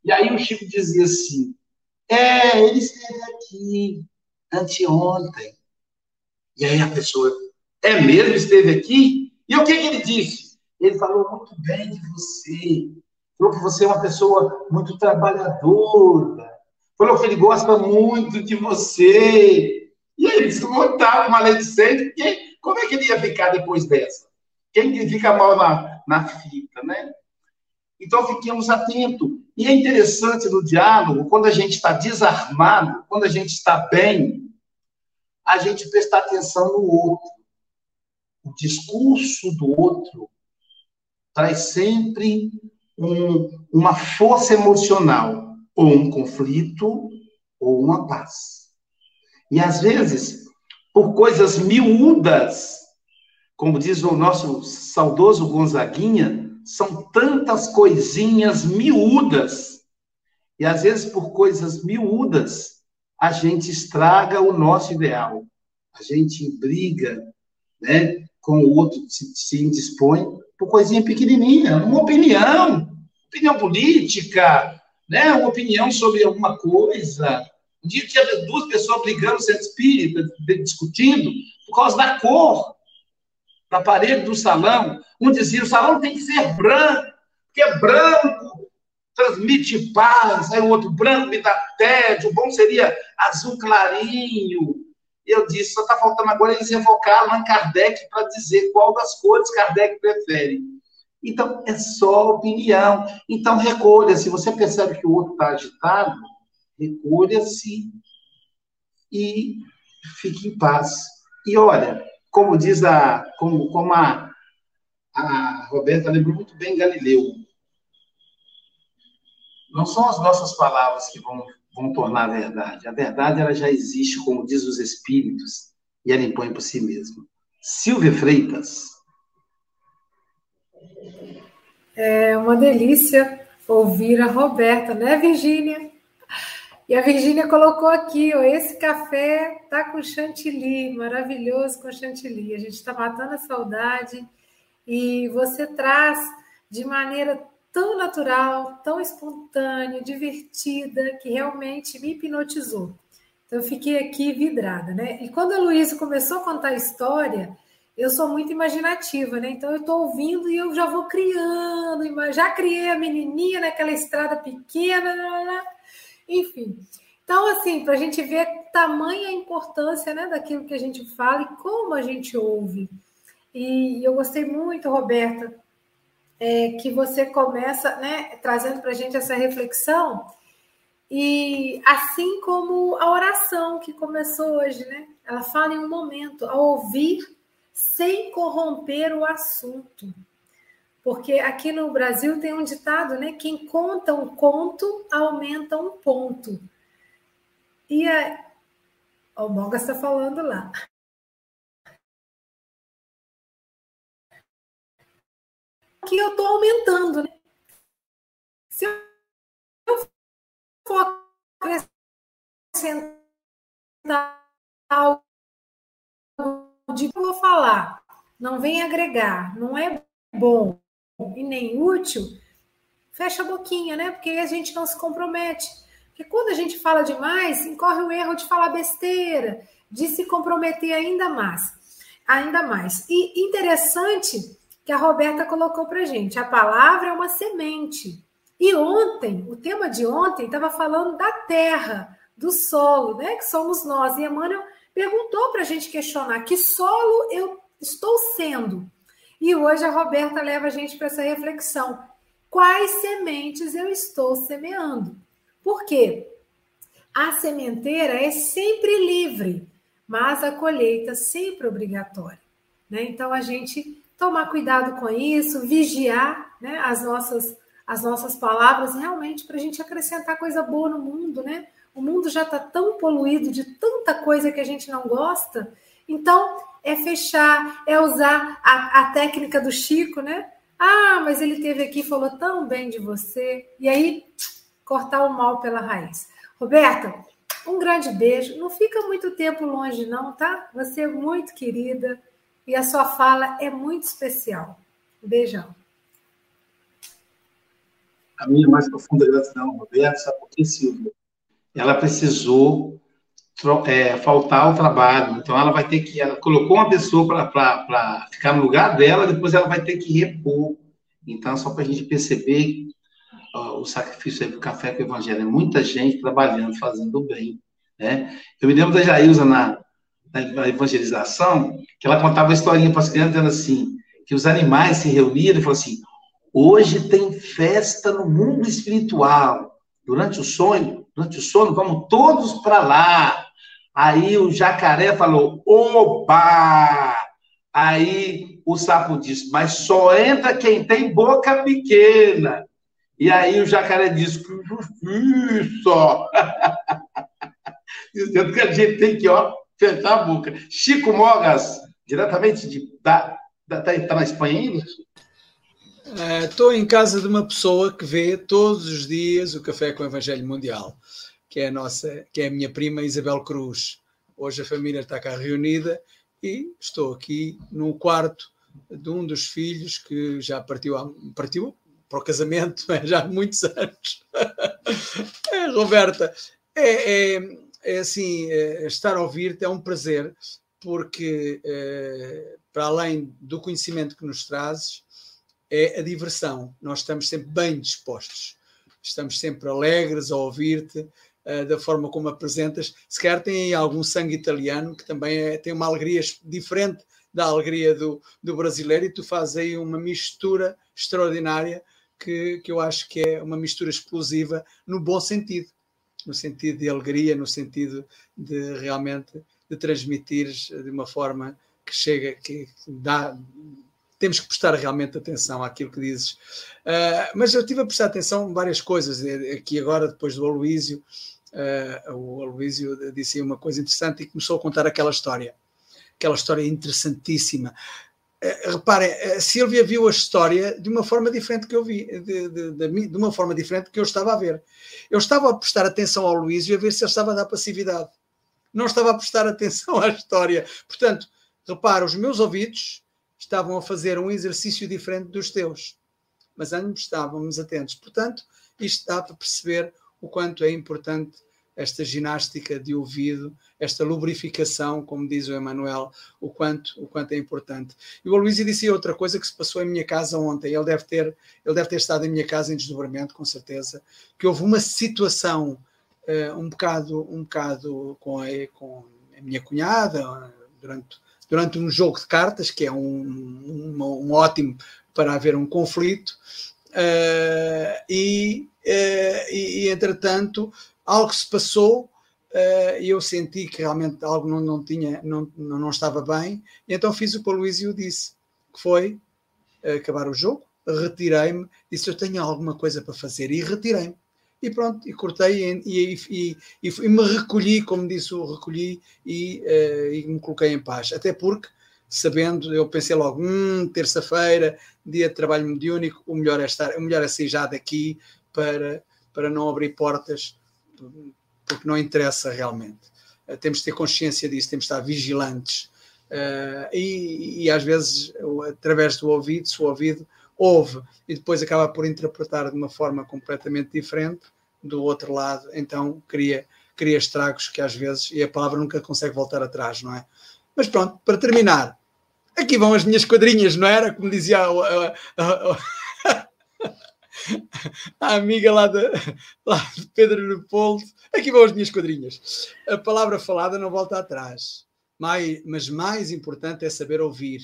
S2: E aí o Chico dizia assim, é, ele esteve aqui anteontem. E aí a pessoa, é mesmo, esteve aqui? E o que, que ele disse? Ele falou muito bem de você. Falou que você é uma pessoa muito trabalhadora. Falou que ele gosta muito de você. E ele desmontava maledicente, porque como é que ele ia ficar depois dessa? Quem que fica mal na, na fita, né? Então fiquemos atentos. E é interessante no diálogo, quando a gente está desarmado, quando a gente está bem, a gente prestar atenção no outro. O discurso do outro traz sempre um, uma força emocional, ou um conflito, ou uma paz. E às vezes, por coisas miúdas, como diz o nosso saudoso Gonzaguinha, são tantas coisinhas miúdas. E às vezes, por coisas miúdas, a gente estraga o nosso ideal. A gente briga né, com o outro, se, se indispõe por coisinha pequenininha, uma opinião, opinião política, né, uma opinião sobre alguma coisa. Um dia tinha duas pessoas brigando, sendo espírita, discutindo, por causa da cor da parede do salão. Um dizia, o salão tem que ser branco, porque é branco transmite paz, aí o outro branco me dá tédio, o bom seria azul clarinho. Eu disse, só está faltando agora eles evocar Allan Kardec para dizer qual das cores Kardec prefere. Então, é só opinião. Então, recolha. Se você percebe que o outro está agitado, recolha-se e fique em paz. E olha, como diz a, como, como a, a Roberta lembrou muito bem Galileu, não são as nossas palavras que vão, vão tornar a verdade. A verdade ela já existe, como diz os espíritos, e ela impõe por si mesma. Silvia Freitas.
S3: É uma delícia ouvir a Roberta, né, Virgínia? E a Virgínia colocou aqui, ó, esse café tá com chantilly, maravilhoso com chantilly. A gente está matando a saudade e você traz de maneira tão natural, tão espontânea, divertida, que realmente me hipnotizou. Então, eu fiquei aqui vidrada, né? E quando a Luísa começou a contar a história, eu sou muito imaginativa, né? Então eu estou ouvindo e eu já vou criando, já criei a menininha naquela estrada pequena, enfim. Então, assim, para a gente ver tamanha importância né, daquilo que a gente fala e como a gente ouve. E eu gostei muito, Roberta, é, que você começa né, trazendo para a gente essa reflexão. E assim como a oração que começou hoje, né? Ela fala em um momento, a ouvir sem corromper o assunto. Porque aqui no Brasil tem um ditado, né? Quem conta um conto aumenta um ponto. E a... o Moga está falando lá. Que eu estou aumentando, né? Se eu for acrescentar algo de eu vou falar, não vem agregar, não é bom e nem útil, fecha a boquinha, né? Porque a gente não se compromete. Porque quando a gente fala demais, incorre o erro de falar besteira, de se comprometer ainda mais. Ainda mais. E interessante que a Roberta colocou para gente, a palavra é uma semente. E ontem, o tema de ontem estava falando da terra, do solo, né? Que somos nós. E Emmanuel perguntou para a gente questionar que solo eu estou sendo. E hoje a Roberta leva a gente para essa reflexão. Quais sementes eu estou semeando? Por quê? A sementeira é sempre livre, mas a colheita sempre obrigatória. Né? Então a gente tomar cuidado com isso, vigiar né, as, nossas, as nossas palavras, realmente para a gente acrescentar coisa boa no mundo, né? O mundo já está tão poluído de tanta coisa que a gente não gosta. Então, é fechar, é usar a, a técnica do Chico, né? Ah, mas ele teve aqui falou tão bem de você. E aí, cortar o mal pela raiz. Roberta, um grande beijo. Não fica muito tempo longe, não, tá? Você é muito querida e a sua fala é muito especial. Beijão.
S2: A minha mais profunda gratidão, Roberta, sabe por que, Silvia? Ela precisou é, faltar ao trabalho. Então, ela vai ter que. Ela colocou uma pessoa para ficar no lugar dela, depois ela vai ter que repor. Então, só para a gente perceber o sacrifício aí do café com o evangelho. É muita gente trabalhando, fazendo bem. Né? Eu me lembro da Jailza na, na evangelização, que ela contava uma historinha para as crianças, dizendo assim, que os animais se reuniram e falaram assim, hoje tem festa no mundo espiritual. Durante o sonho, durante o sono, vamos todos para lá. Aí o jacaré falou, oba! Aí o sapo disse, mas só entra quem tem boca pequena. E aí o jacaré diz que justiça! *laughs* Dizendo que a gente tem que ó, fechar a boca. Chico Mogas, diretamente de, da, da, tá na Espanha ainda?
S6: Estou uh, em casa de uma pessoa que vê todos os dias o Café com o Evangelho Mundial, que é a nossa, que é a minha prima Isabel Cruz. Hoje a família está cá reunida e estou aqui no quarto de um dos filhos que já partiu, partiu para o casamento *laughs* já há muitos anos. *laughs* é, Roberta, é, é, é assim, é, estar a ouvir-te é um prazer, porque é, para além do conhecimento que nos trazes, é a diversão. Nós estamos sempre bem dispostos, estamos sempre alegres a ouvir-te, da forma como apresentas. Se calhar tem algum sangue italiano que também é, tem uma alegria diferente da alegria do, do brasileiro e tu fazes aí uma mistura extraordinária que, que eu acho que é uma mistura explosiva no bom sentido, no sentido de alegria, no sentido de realmente de transmitir de uma forma que chega, que dá. Temos que prestar realmente atenção àquilo que dizes. Uh, mas eu tive a prestar atenção em várias coisas. Aqui agora, depois do Aloísio, uh, o Aloísio disse uma coisa interessante e começou a contar aquela história. Aquela história interessantíssima eh, reparem, a Silvia viu a história de uma forma diferente que eu vi, de, de, de, de, uma forma diferente que eu estava a ver. Eu estava a prestar atenção ao Luís e a ver se ele estava a dar passividade. Não estava a prestar atenção *laughs* à história. Portanto, repara, os meus ouvidos estavam a fazer um exercício diferente dos teus, mas ambos estávamos atentos. Portanto, isto dá para perceber o quanto é importante esta ginástica de ouvido, esta lubrificação, como diz o Emanuel, o quanto, o quanto é importante. E o Aloysio disse outra coisa que se passou em minha casa ontem. Ele deve ter, ele deve ter estado em minha casa em desdobramento, com certeza, que houve uma situação uh, um bocado, um bocado com a, com a minha cunhada durante durante um jogo de cartas, que é um, um, um ótimo para haver um conflito, uh, e, uh, e, e, entretanto algo se passou uh, e eu senti que realmente algo não, não tinha, não, não estava bem, e então fiz o que o Luísio disse, que foi acabar o jogo, retirei-me, disse eu tenho alguma coisa para fazer e retirei-me. E pronto, e cortei e, e, e, e, me recolhi, como disse recolhi, e, uh, e me coloquei em paz. Até porque, sabendo, eu pensei logo, hum, terça-feira, dia de trabalho mediúnico, o melhor é estar, o melhor é sair já daqui para, para não abrir portas porque não interessa realmente. Uh, temos de ter consciência disso, temos de estar vigilantes. Uh, e, e, às vezes, através do ouvido, se o ouvido ouve e depois acaba por interpretar de uma forma completamente diferente do outro lado, então cria, cria estragos que às vezes, e a palavra nunca consegue voltar atrás, não é? Mas pronto, para terminar, aqui vão as minhas quadrinhas, não era? Como dizia a, a, a, *laughs* a amiga lá de, *laughs* lá de Pedro Leopoldo, aqui vão as minhas quadrinhas. A palavra falada não volta atrás, mais, mas mais importante é saber ouvir.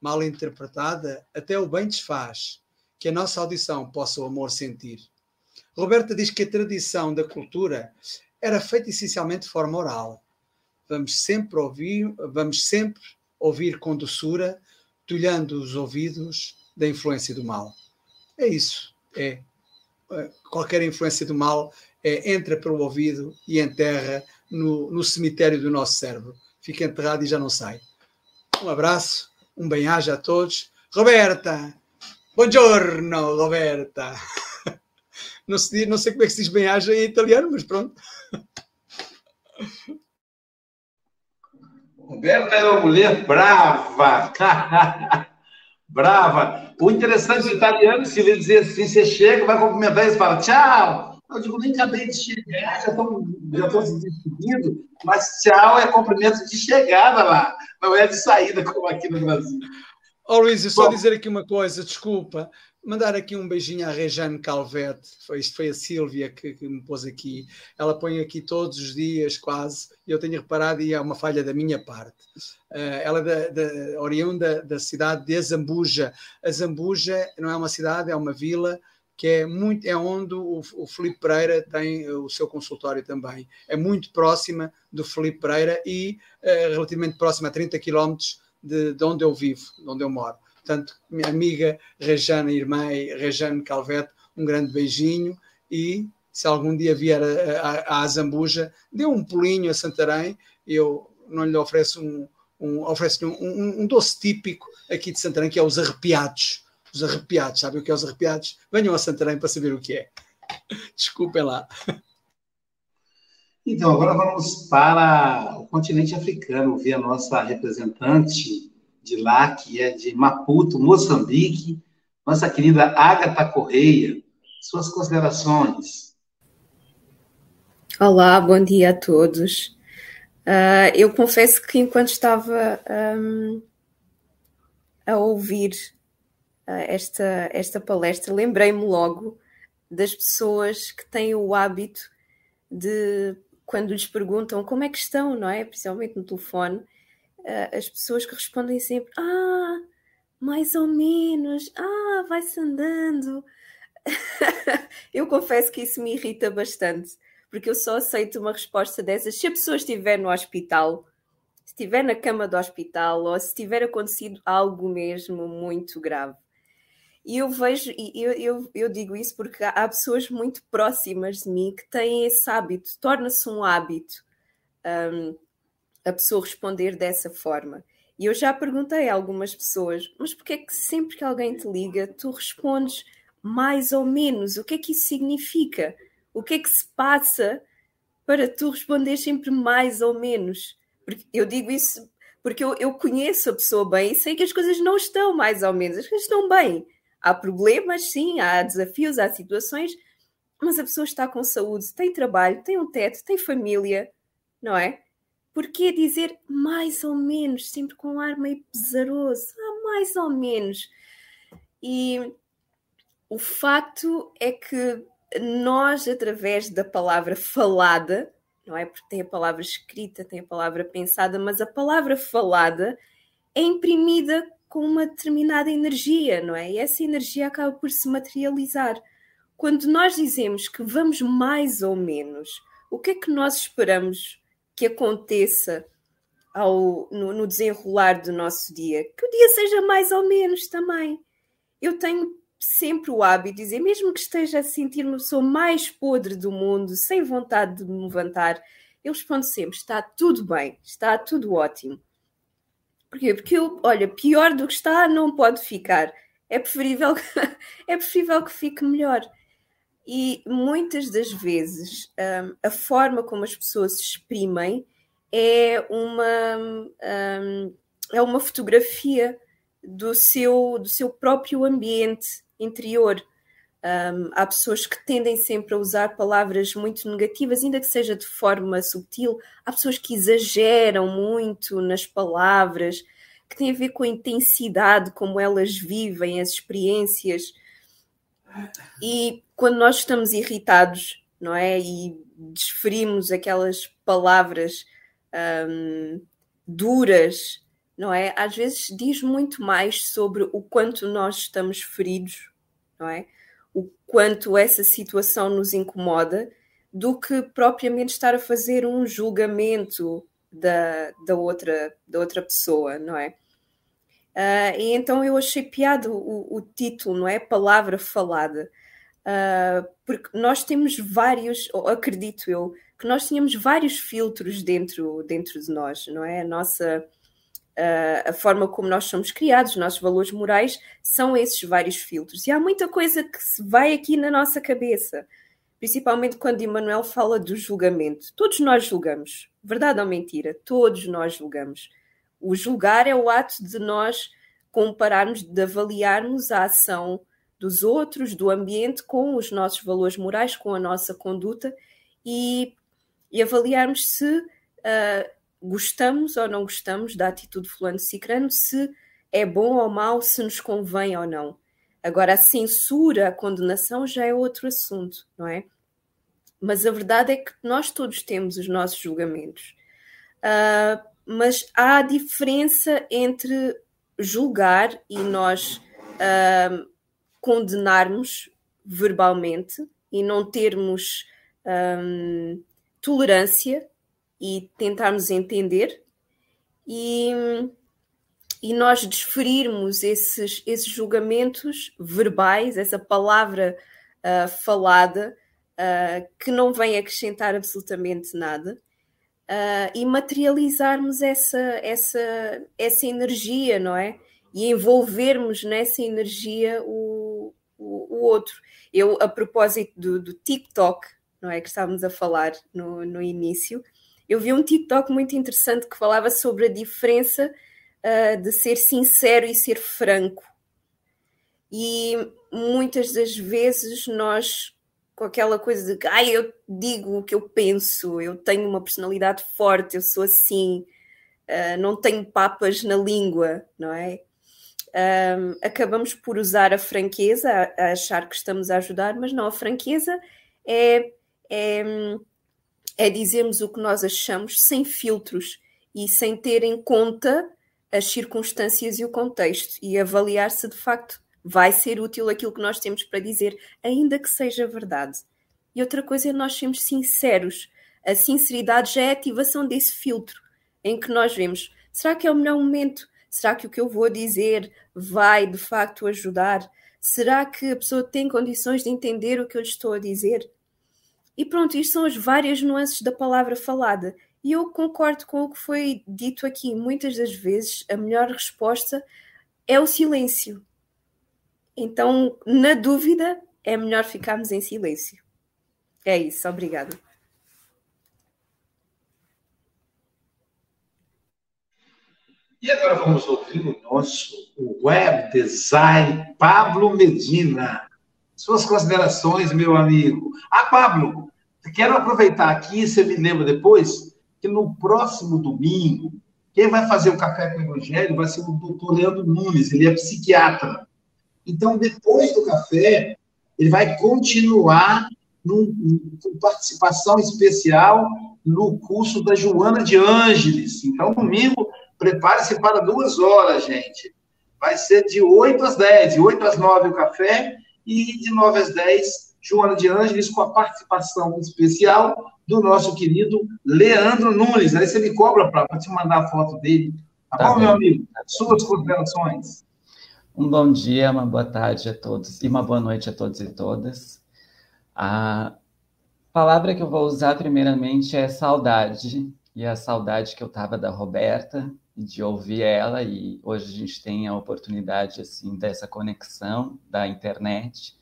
S6: Mal interpretada, até o bem desfaz, que a nossa audição possa o amor sentir. Roberta diz que a tradição da cultura era feita essencialmente de forma oral. Vamos sempre ouvir, vamos sempre ouvir com doçura, tulhando os ouvidos da influência do mal. É isso. É. é qualquer influência do mal é, entra pelo ouvido e enterra no, no cemitério do nosso cérebro. Fica enterrado e já não sai. Um abraço, um bem-aja a todos. Roberta! Buongiorno, Roberta! *laughs* Não, se, não sei como é que se diz bem-aja em italiano, mas pronto.
S2: Roberta é uma mulher brava. *laughs* brava. O interessante do italiano, se ele dizer assim, você chega, vai cumprimentar e fala tchau. Eu digo, nem acabei de chegar, já estou já se despedindo, mas tchau é cumprimento de chegada lá, não é de saída como aqui no Brasil.
S6: Ó oh, Luís, só dizer aqui uma coisa, desculpa, mandar aqui um beijinho à Rejane Calvete, foi, isto foi a Sílvia que, que, me pôs aqui. Ela põe aqui todos os dias, quase, eu tenho reparado, e é uma falha da minha parte. Uh, ela é da, da, oriunda da cidade de Azambuja. Azambuja não é uma cidade, é uma vila que é muito é onde o, o Felipe Pereira tem o seu consultório também. É muito próxima do Felipe Pereira e uh, relativamente próxima, a 30 quilómetros de, de onde eu vivo, de onde eu moro. Portanto, minha amiga Rejane, irmã Rejane Calvete, um grande beijinho e se algum dia vier a, a, a Zambuja, dê um pulinho a Santarém, eu não lhe ofereço um, um, ofereço um, um, um, doce típico aqui de Santarém, que é os arrepiados. Os arrepiados, sabe o que é os arrepiados? Venham a Santarém para saber o que é. *laughs* Desculpem lá.
S2: Então, agora vamos para o continente africano, ver a nossa representante de lá, que é de Maputo, Moçambique, nossa querida Agatha Correia. Suas considerações.
S7: Olá, bom dia a todos. Uh, eu confesso que enquanto estava um, a ouvir uh, esta, esta palestra, lembrei-me logo das pessoas que têm o hábito de, quando lhes perguntam como é que estão, não é? Principalmente no telefone, uh, as pessoas que respondem sempre: Ah, mais ou menos, ah, vai-se andando. *laughs* eu confesso que isso me irrita bastante, porque eu só aceito uma resposta dessas se a pessoa estiver no hospital, se estiver na cama do hospital ou se tiver acontecido algo mesmo muito grave. E eu vejo, e eu, eu, eu digo isso porque há pessoas muito próximas de mim que têm esse hábito, torna-se um hábito. Um, a pessoa responder dessa forma. E eu já perguntei a algumas pessoas, mas porquê é que sempre que alguém te liga, tu respondes mais ou menos? O que é que isso significa? O que é que se passa para tu responder sempre mais ou menos? Porque eu digo isso porque eu, eu conheço a pessoa bem e sei que as coisas não estão mais ou menos, as coisas estão bem. Há problemas, sim, há desafios, há situações, mas a pessoa está com saúde, tem trabalho, tem um teto, tem família, não é? Porquê dizer mais ou menos, sempre com um ar meio pesaroso? Ah, mais ou menos. E o facto é que nós, através da palavra falada, não é? Porque tem a palavra escrita, tem a palavra pensada, mas a palavra falada é imprimida com uma determinada energia, não é? E essa energia acaba por se materializar. Quando nós dizemos que vamos mais ou menos, o que é que nós esperamos que aconteça ao, no, no desenrolar do nosso dia? Que o dia seja mais ou menos também. Eu tenho sempre o hábito de dizer, mesmo que esteja a sentir uma pessoa mais podre do mundo, sem vontade de me levantar, eu respondo sempre: está tudo bem, está tudo ótimo. Porquê? Porque eu, olha, pior do que está não pode ficar. É preferível, *laughs* é preferível que fique melhor. E muitas das vezes um, a forma como as pessoas se exprimem é uma, um, é uma fotografia do seu, do seu próprio ambiente interior. Um, há pessoas que tendem sempre a usar palavras muito negativas, ainda que seja de forma subtil. Há pessoas que exageram muito nas palavras, que têm a ver com a intensidade como elas vivem as experiências. E quando nós estamos irritados, não é? E desferimos aquelas palavras um, duras, não é? Às vezes diz muito mais sobre o quanto nós estamos feridos não é? O quanto essa situação nos incomoda, do que propriamente estar a fazer um julgamento da, da, outra, da outra pessoa, não é? Uh, e então eu achei piada o, o, título, não é? Palavra falada. Uh, porque nós temos vários, acredito eu, que nós tínhamos vários filtros dentro, dentro de nós, não é? A nossa Uh, a forma como nós somos criados, os nossos valores morais, são esses vários filtros. E há muita coisa que se vai aqui na nossa cabeça, principalmente quando Emmanuel fala do julgamento. Todos nós julgamos, verdade ou mentira? Todos nós julgamos. O julgar é o ato de nós compararmos, de avaliarmos a ação dos outros, do ambiente, com os nossos valores morais, com a nossa conduta e, e avaliarmos se. Uh, gostamos ou não gostamos da atitude de fulano cicrano, se é bom ou mau, se nos convém ou não. Agora, a censura, a condenação já é outro assunto, não é? Mas a verdade é que nós todos temos os nossos julgamentos. Uh, mas há diferença entre julgar e nós uh, condenarmos verbalmente e não termos um, tolerância e tentarmos entender e, e nós desferirmos esses, esses julgamentos verbais, essa palavra uh, falada, uh, que não vem acrescentar absolutamente nada, uh, e materializarmos essa, essa, essa energia, não é? E envolvermos nessa energia o, o, o outro. Eu, a propósito do, do TikTok, não é? Que estávamos a falar no, no início, eu vi um TikTok muito interessante que falava sobre a diferença uh, de ser sincero e ser franco. E muitas das vezes nós, com aquela coisa de ah, eu digo o que eu penso, eu tenho uma personalidade forte, eu sou assim, uh, não tenho papas na língua, não é? Um, acabamos por usar a franqueza, a, a, achar que estamos a ajudar, mas não, a franqueza é, é é dizermos o que nós achamos sem filtros e sem ter em conta as circunstâncias e o contexto e avaliar se de facto vai ser útil aquilo que nós temos para dizer, ainda que seja verdade. E outra coisa é nós sermos sinceros. A sinceridade já é a ativação desse filtro em que nós vemos: será que é o melhor momento? Será que o que eu vou dizer vai de facto ajudar? Será que a pessoa tem condições de entender o que eu lhe estou a dizer? E pronto, isto são as várias nuances da palavra falada. E eu concordo com o que foi dito aqui. Muitas das vezes a melhor resposta é o silêncio. Então, na dúvida, é melhor ficarmos em silêncio. É isso, obrigada.
S2: E agora vamos ouvir o nosso web design Pablo Medina suas considerações, meu amigo. Ah, Pablo, quero aproveitar aqui, você me lembra depois, que no próximo domingo, quem vai fazer o Café com o Evangelho vai ser o doutor Leandro Nunes, ele é psiquiatra. Então, depois do café, ele vai continuar com participação especial no curso da Joana de Ângeles. Então, domingo, prepare-se para duas horas, gente. Vai ser de 8 às 10, de 8 às 9 o café e de 9 às 10, Joana de Ângeles, com a participação especial do nosso querido Leandro Nunes. Aí você me cobra para te mandar a foto dele. Tá, tá bom, bem. meu amigo? Suas considerações.
S4: Um bom dia, uma boa tarde a todos e uma boa noite a todos e todas. A palavra que eu vou usar primeiramente é saudade, e a saudade que eu tava da Roberta, de ouvir ela, e hoje a gente tem a oportunidade, assim, dessa conexão da internet.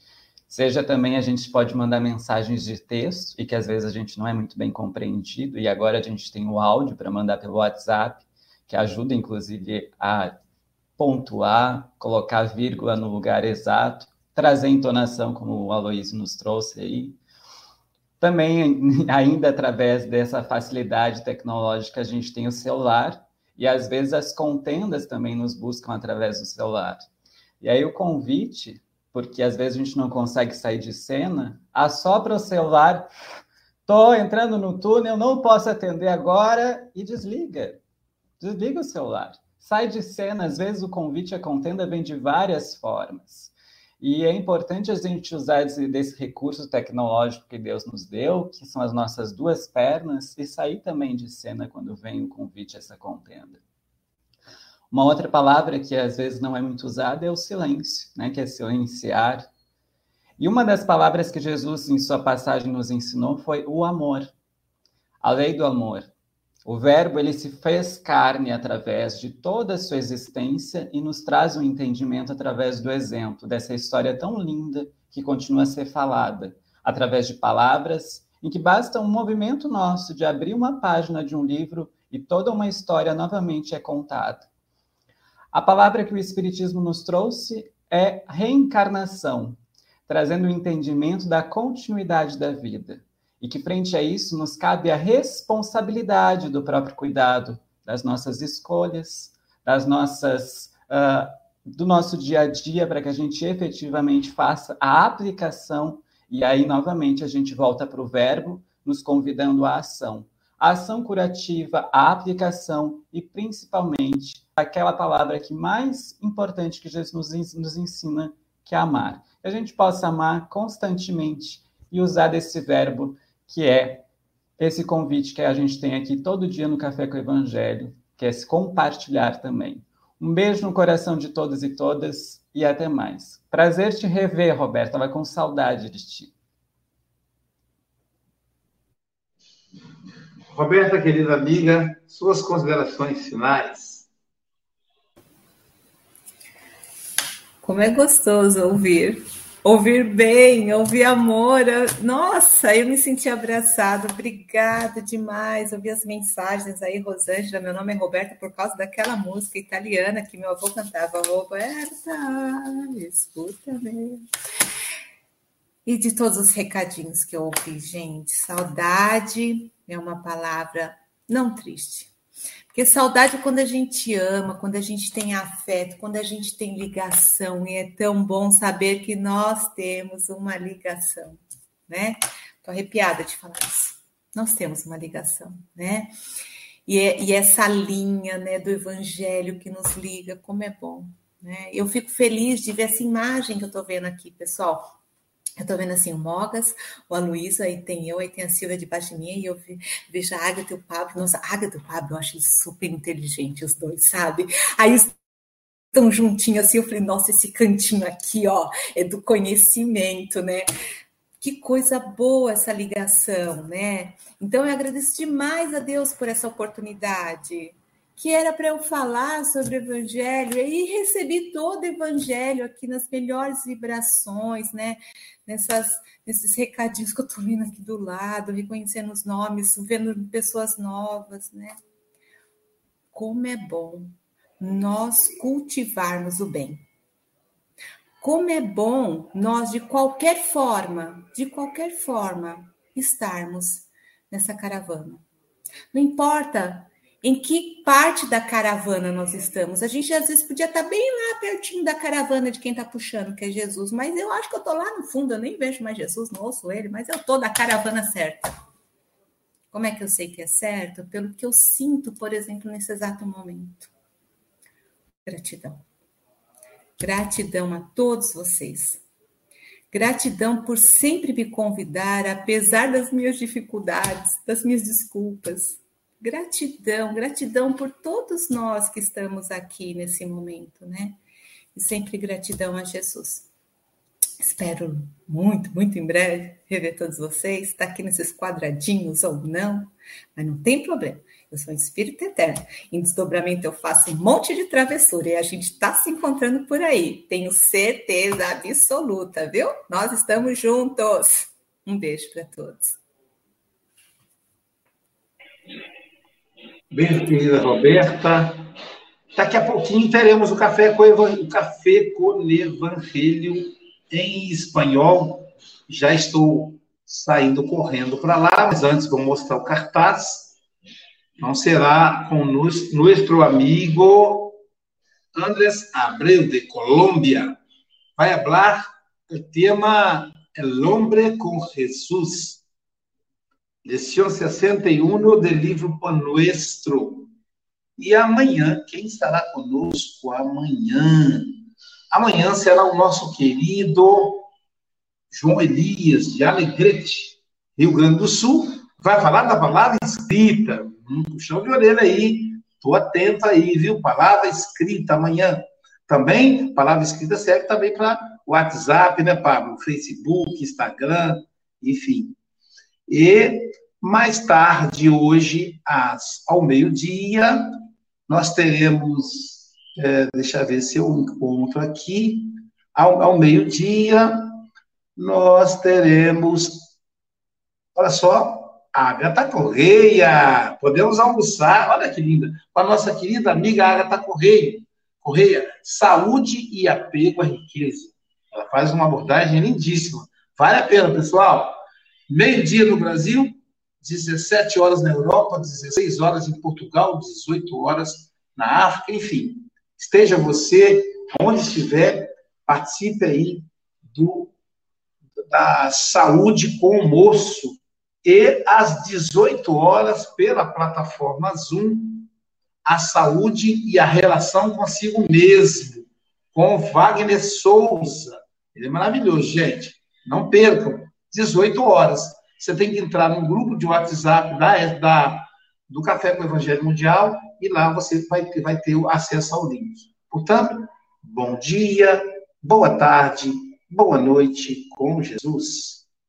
S4: Seja também a gente pode mandar mensagens de texto, e que às vezes a gente não é muito bem compreendido, e agora a gente tem o áudio para mandar pelo WhatsApp, que ajuda, inclusive, a pontuar, colocar vírgula no lugar exato, trazer entonação, como o Aloysio nos trouxe aí. Também, *laughs* ainda através dessa facilidade tecnológica, a gente tem o celular, e às vezes as contendas também nos buscam através do celular. E aí o convite, porque às vezes a gente não consegue sair de cena, assopra o celular, estou entrando no túnel, não posso atender agora, e desliga. Desliga o celular sai de cena, às vezes o convite à contenda vem de várias formas. E é importante a gente usar esse, desse recurso tecnológico que Deus nos deu, que são as nossas duas pernas, e sair também de cena quando vem o convite a essa contenda. Uma outra palavra que às vezes não é muito usada é o silêncio, né? que é silenciar. E uma das palavras que Jesus, em sua passagem, nos ensinou foi o amor, a lei do amor. O Verbo ele se fez carne através de toda a sua existência e nos traz um entendimento através do exemplo dessa história tão linda que continua a ser falada, através de palavras em que basta um movimento nosso de abrir uma página de um livro e toda uma história novamente é contada. A palavra que o Espiritismo nos trouxe é reencarnação, trazendo o entendimento da continuidade da vida e que, frente a isso, nos cabe a responsabilidade do próprio cuidado das nossas escolhas, das nossas, uh, do nosso dia a dia, para que a gente efetivamente faça a aplicação, e aí, novamente, a gente volta para o verbo, nos convidando à ação. A ação curativa, a aplicação e, principalmente, aquela palavra que mais importante que Jesus nos ensina, que é amar. Que a gente possa amar constantemente e usar desse verbo que é esse convite que a gente tem aqui todo dia no Café com o Evangelho, que é se compartilhar também. Um beijo no coração de todos e todas e até mais. Prazer te rever, Roberta. Estava com saudade de ti.
S2: Roberta, querida amiga, suas considerações finais.
S5: Como é gostoso ouvir ouvir bem, ouvir amor. Nossa, eu me senti abraçada. Obrigada demais. Ouvi as mensagens aí, Rosângela. Meu nome é Roberta por causa daquela música italiana que meu avô cantava. Roberta, escuta mesmo. E de todos os recadinhos que eu ouvi, gente. Saudade é uma palavra não triste, porque saudade é quando a gente ama, quando a gente tem afeto, quando a gente tem ligação, e é tão bom saber que nós temos uma ligação, né? Tô arrepiada de falar isso. Nós temos uma ligação, né? E, é, e essa linha, né, do evangelho que nos liga, como é bom, né? Eu fico feliz de ver essa imagem que eu tô vendo aqui, pessoal. Eu tô vendo assim o Mogas, o Aloysio, aí tem eu, aí tem a Silvia de baixo e eu vejo a Agatha e o Pablo. Nossa, a Agatha e o Pablo, eu acho eles super inteligentes, os dois, sabe? Aí estão juntinhos assim, eu falei, nossa, esse cantinho aqui, ó, é do conhecimento, né? Que coisa boa essa ligação, né? Então eu agradeço demais a Deus por essa oportunidade que era para eu falar sobre o Evangelho, e recebi todo o Evangelho aqui nas melhores vibrações, né? Nessas, nesses recadinhos que eu estou vendo aqui do lado, reconhecendo os nomes, vendo pessoas novas, né? Como é bom nós cultivarmos o bem. como é bom nós, de qualquer forma, de qualquer forma, estarmos nessa caravana. Não importa em que parte da caravana nós estamos. A gente às vezes podia estar bem lá pertinho da caravana de quem está puxando, que é Jesus, mas eu acho que eu estou lá no fundo, eu nem vejo mais Jesus, não ouço ele, mas eu estou da caravana certa. Como é que eu sei que é certo? Pelo que eu sinto, por exemplo, nesse exato momento. Gratidão. Gratidão a todos vocês. Gratidão por sempre me convidar, apesar das minhas dificuldades, das minhas desculpas. Gratidão, gratidão por todos nós que estamos aqui nesse momento, né? E sempre gratidão a Jesus. Espero muito, muito em breve rever todos vocês, estar tá aqui nesses quadradinhos ou não, mas não tem problema. Eu sou um espírito eterno. Em desdobramento eu faço um monte de travessura e a gente está se encontrando por aí. Tenho certeza absoluta, viu? Nós estamos juntos. Um beijo para todos.
S2: Beijo, querida Roberta. Daqui a pouquinho teremos o café com o café com Evangelho em espanhol. Já estou saindo correndo para lá, mas antes vou mostrar o cartaz então será com nosso amigo Andrés Abreu, de Colômbia. Vai falar o tema El Hombre com Jesus. Lição 61 do livro Pão Nuestro. E amanhã, quem estará conosco amanhã? Amanhã será o nosso querido João Elias, de Alegrete, Rio Grande do Sul, vai falar da palavra escrita. Hum, puxão de orelha aí. Estou atento aí, viu? Palavra escrita amanhã. Também, palavra escrita serve também para WhatsApp, né, Pablo? Facebook, Instagram, enfim. E mais tarde, hoje, às, ao meio-dia, nós teremos. É, deixa eu ver se eu encontro aqui. Ao, ao meio-dia, nós teremos. Olha só, Agatha Correia. Podemos almoçar, olha que linda, com a nossa querida amiga Agatha Correia. Correia, saúde e apego à riqueza. Ela faz uma abordagem lindíssima. Vale a pena, pessoal. Meio-dia no Brasil, 17 horas na Europa, 16 horas em Portugal, 18 horas na África, enfim. Esteja você onde estiver, participe aí do, da saúde com o moço, e às 18 horas, pela plataforma Zoom, a saúde e a relação consigo mesmo, com Wagner Souza. Ele é maravilhoso, gente. Não percam, 18 horas. Você tem que entrar no grupo de WhatsApp da, da, do Café com o Evangelho Mundial e lá você vai vai ter acesso ao link. Portanto, bom dia, boa tarde, boa noite com Jesus.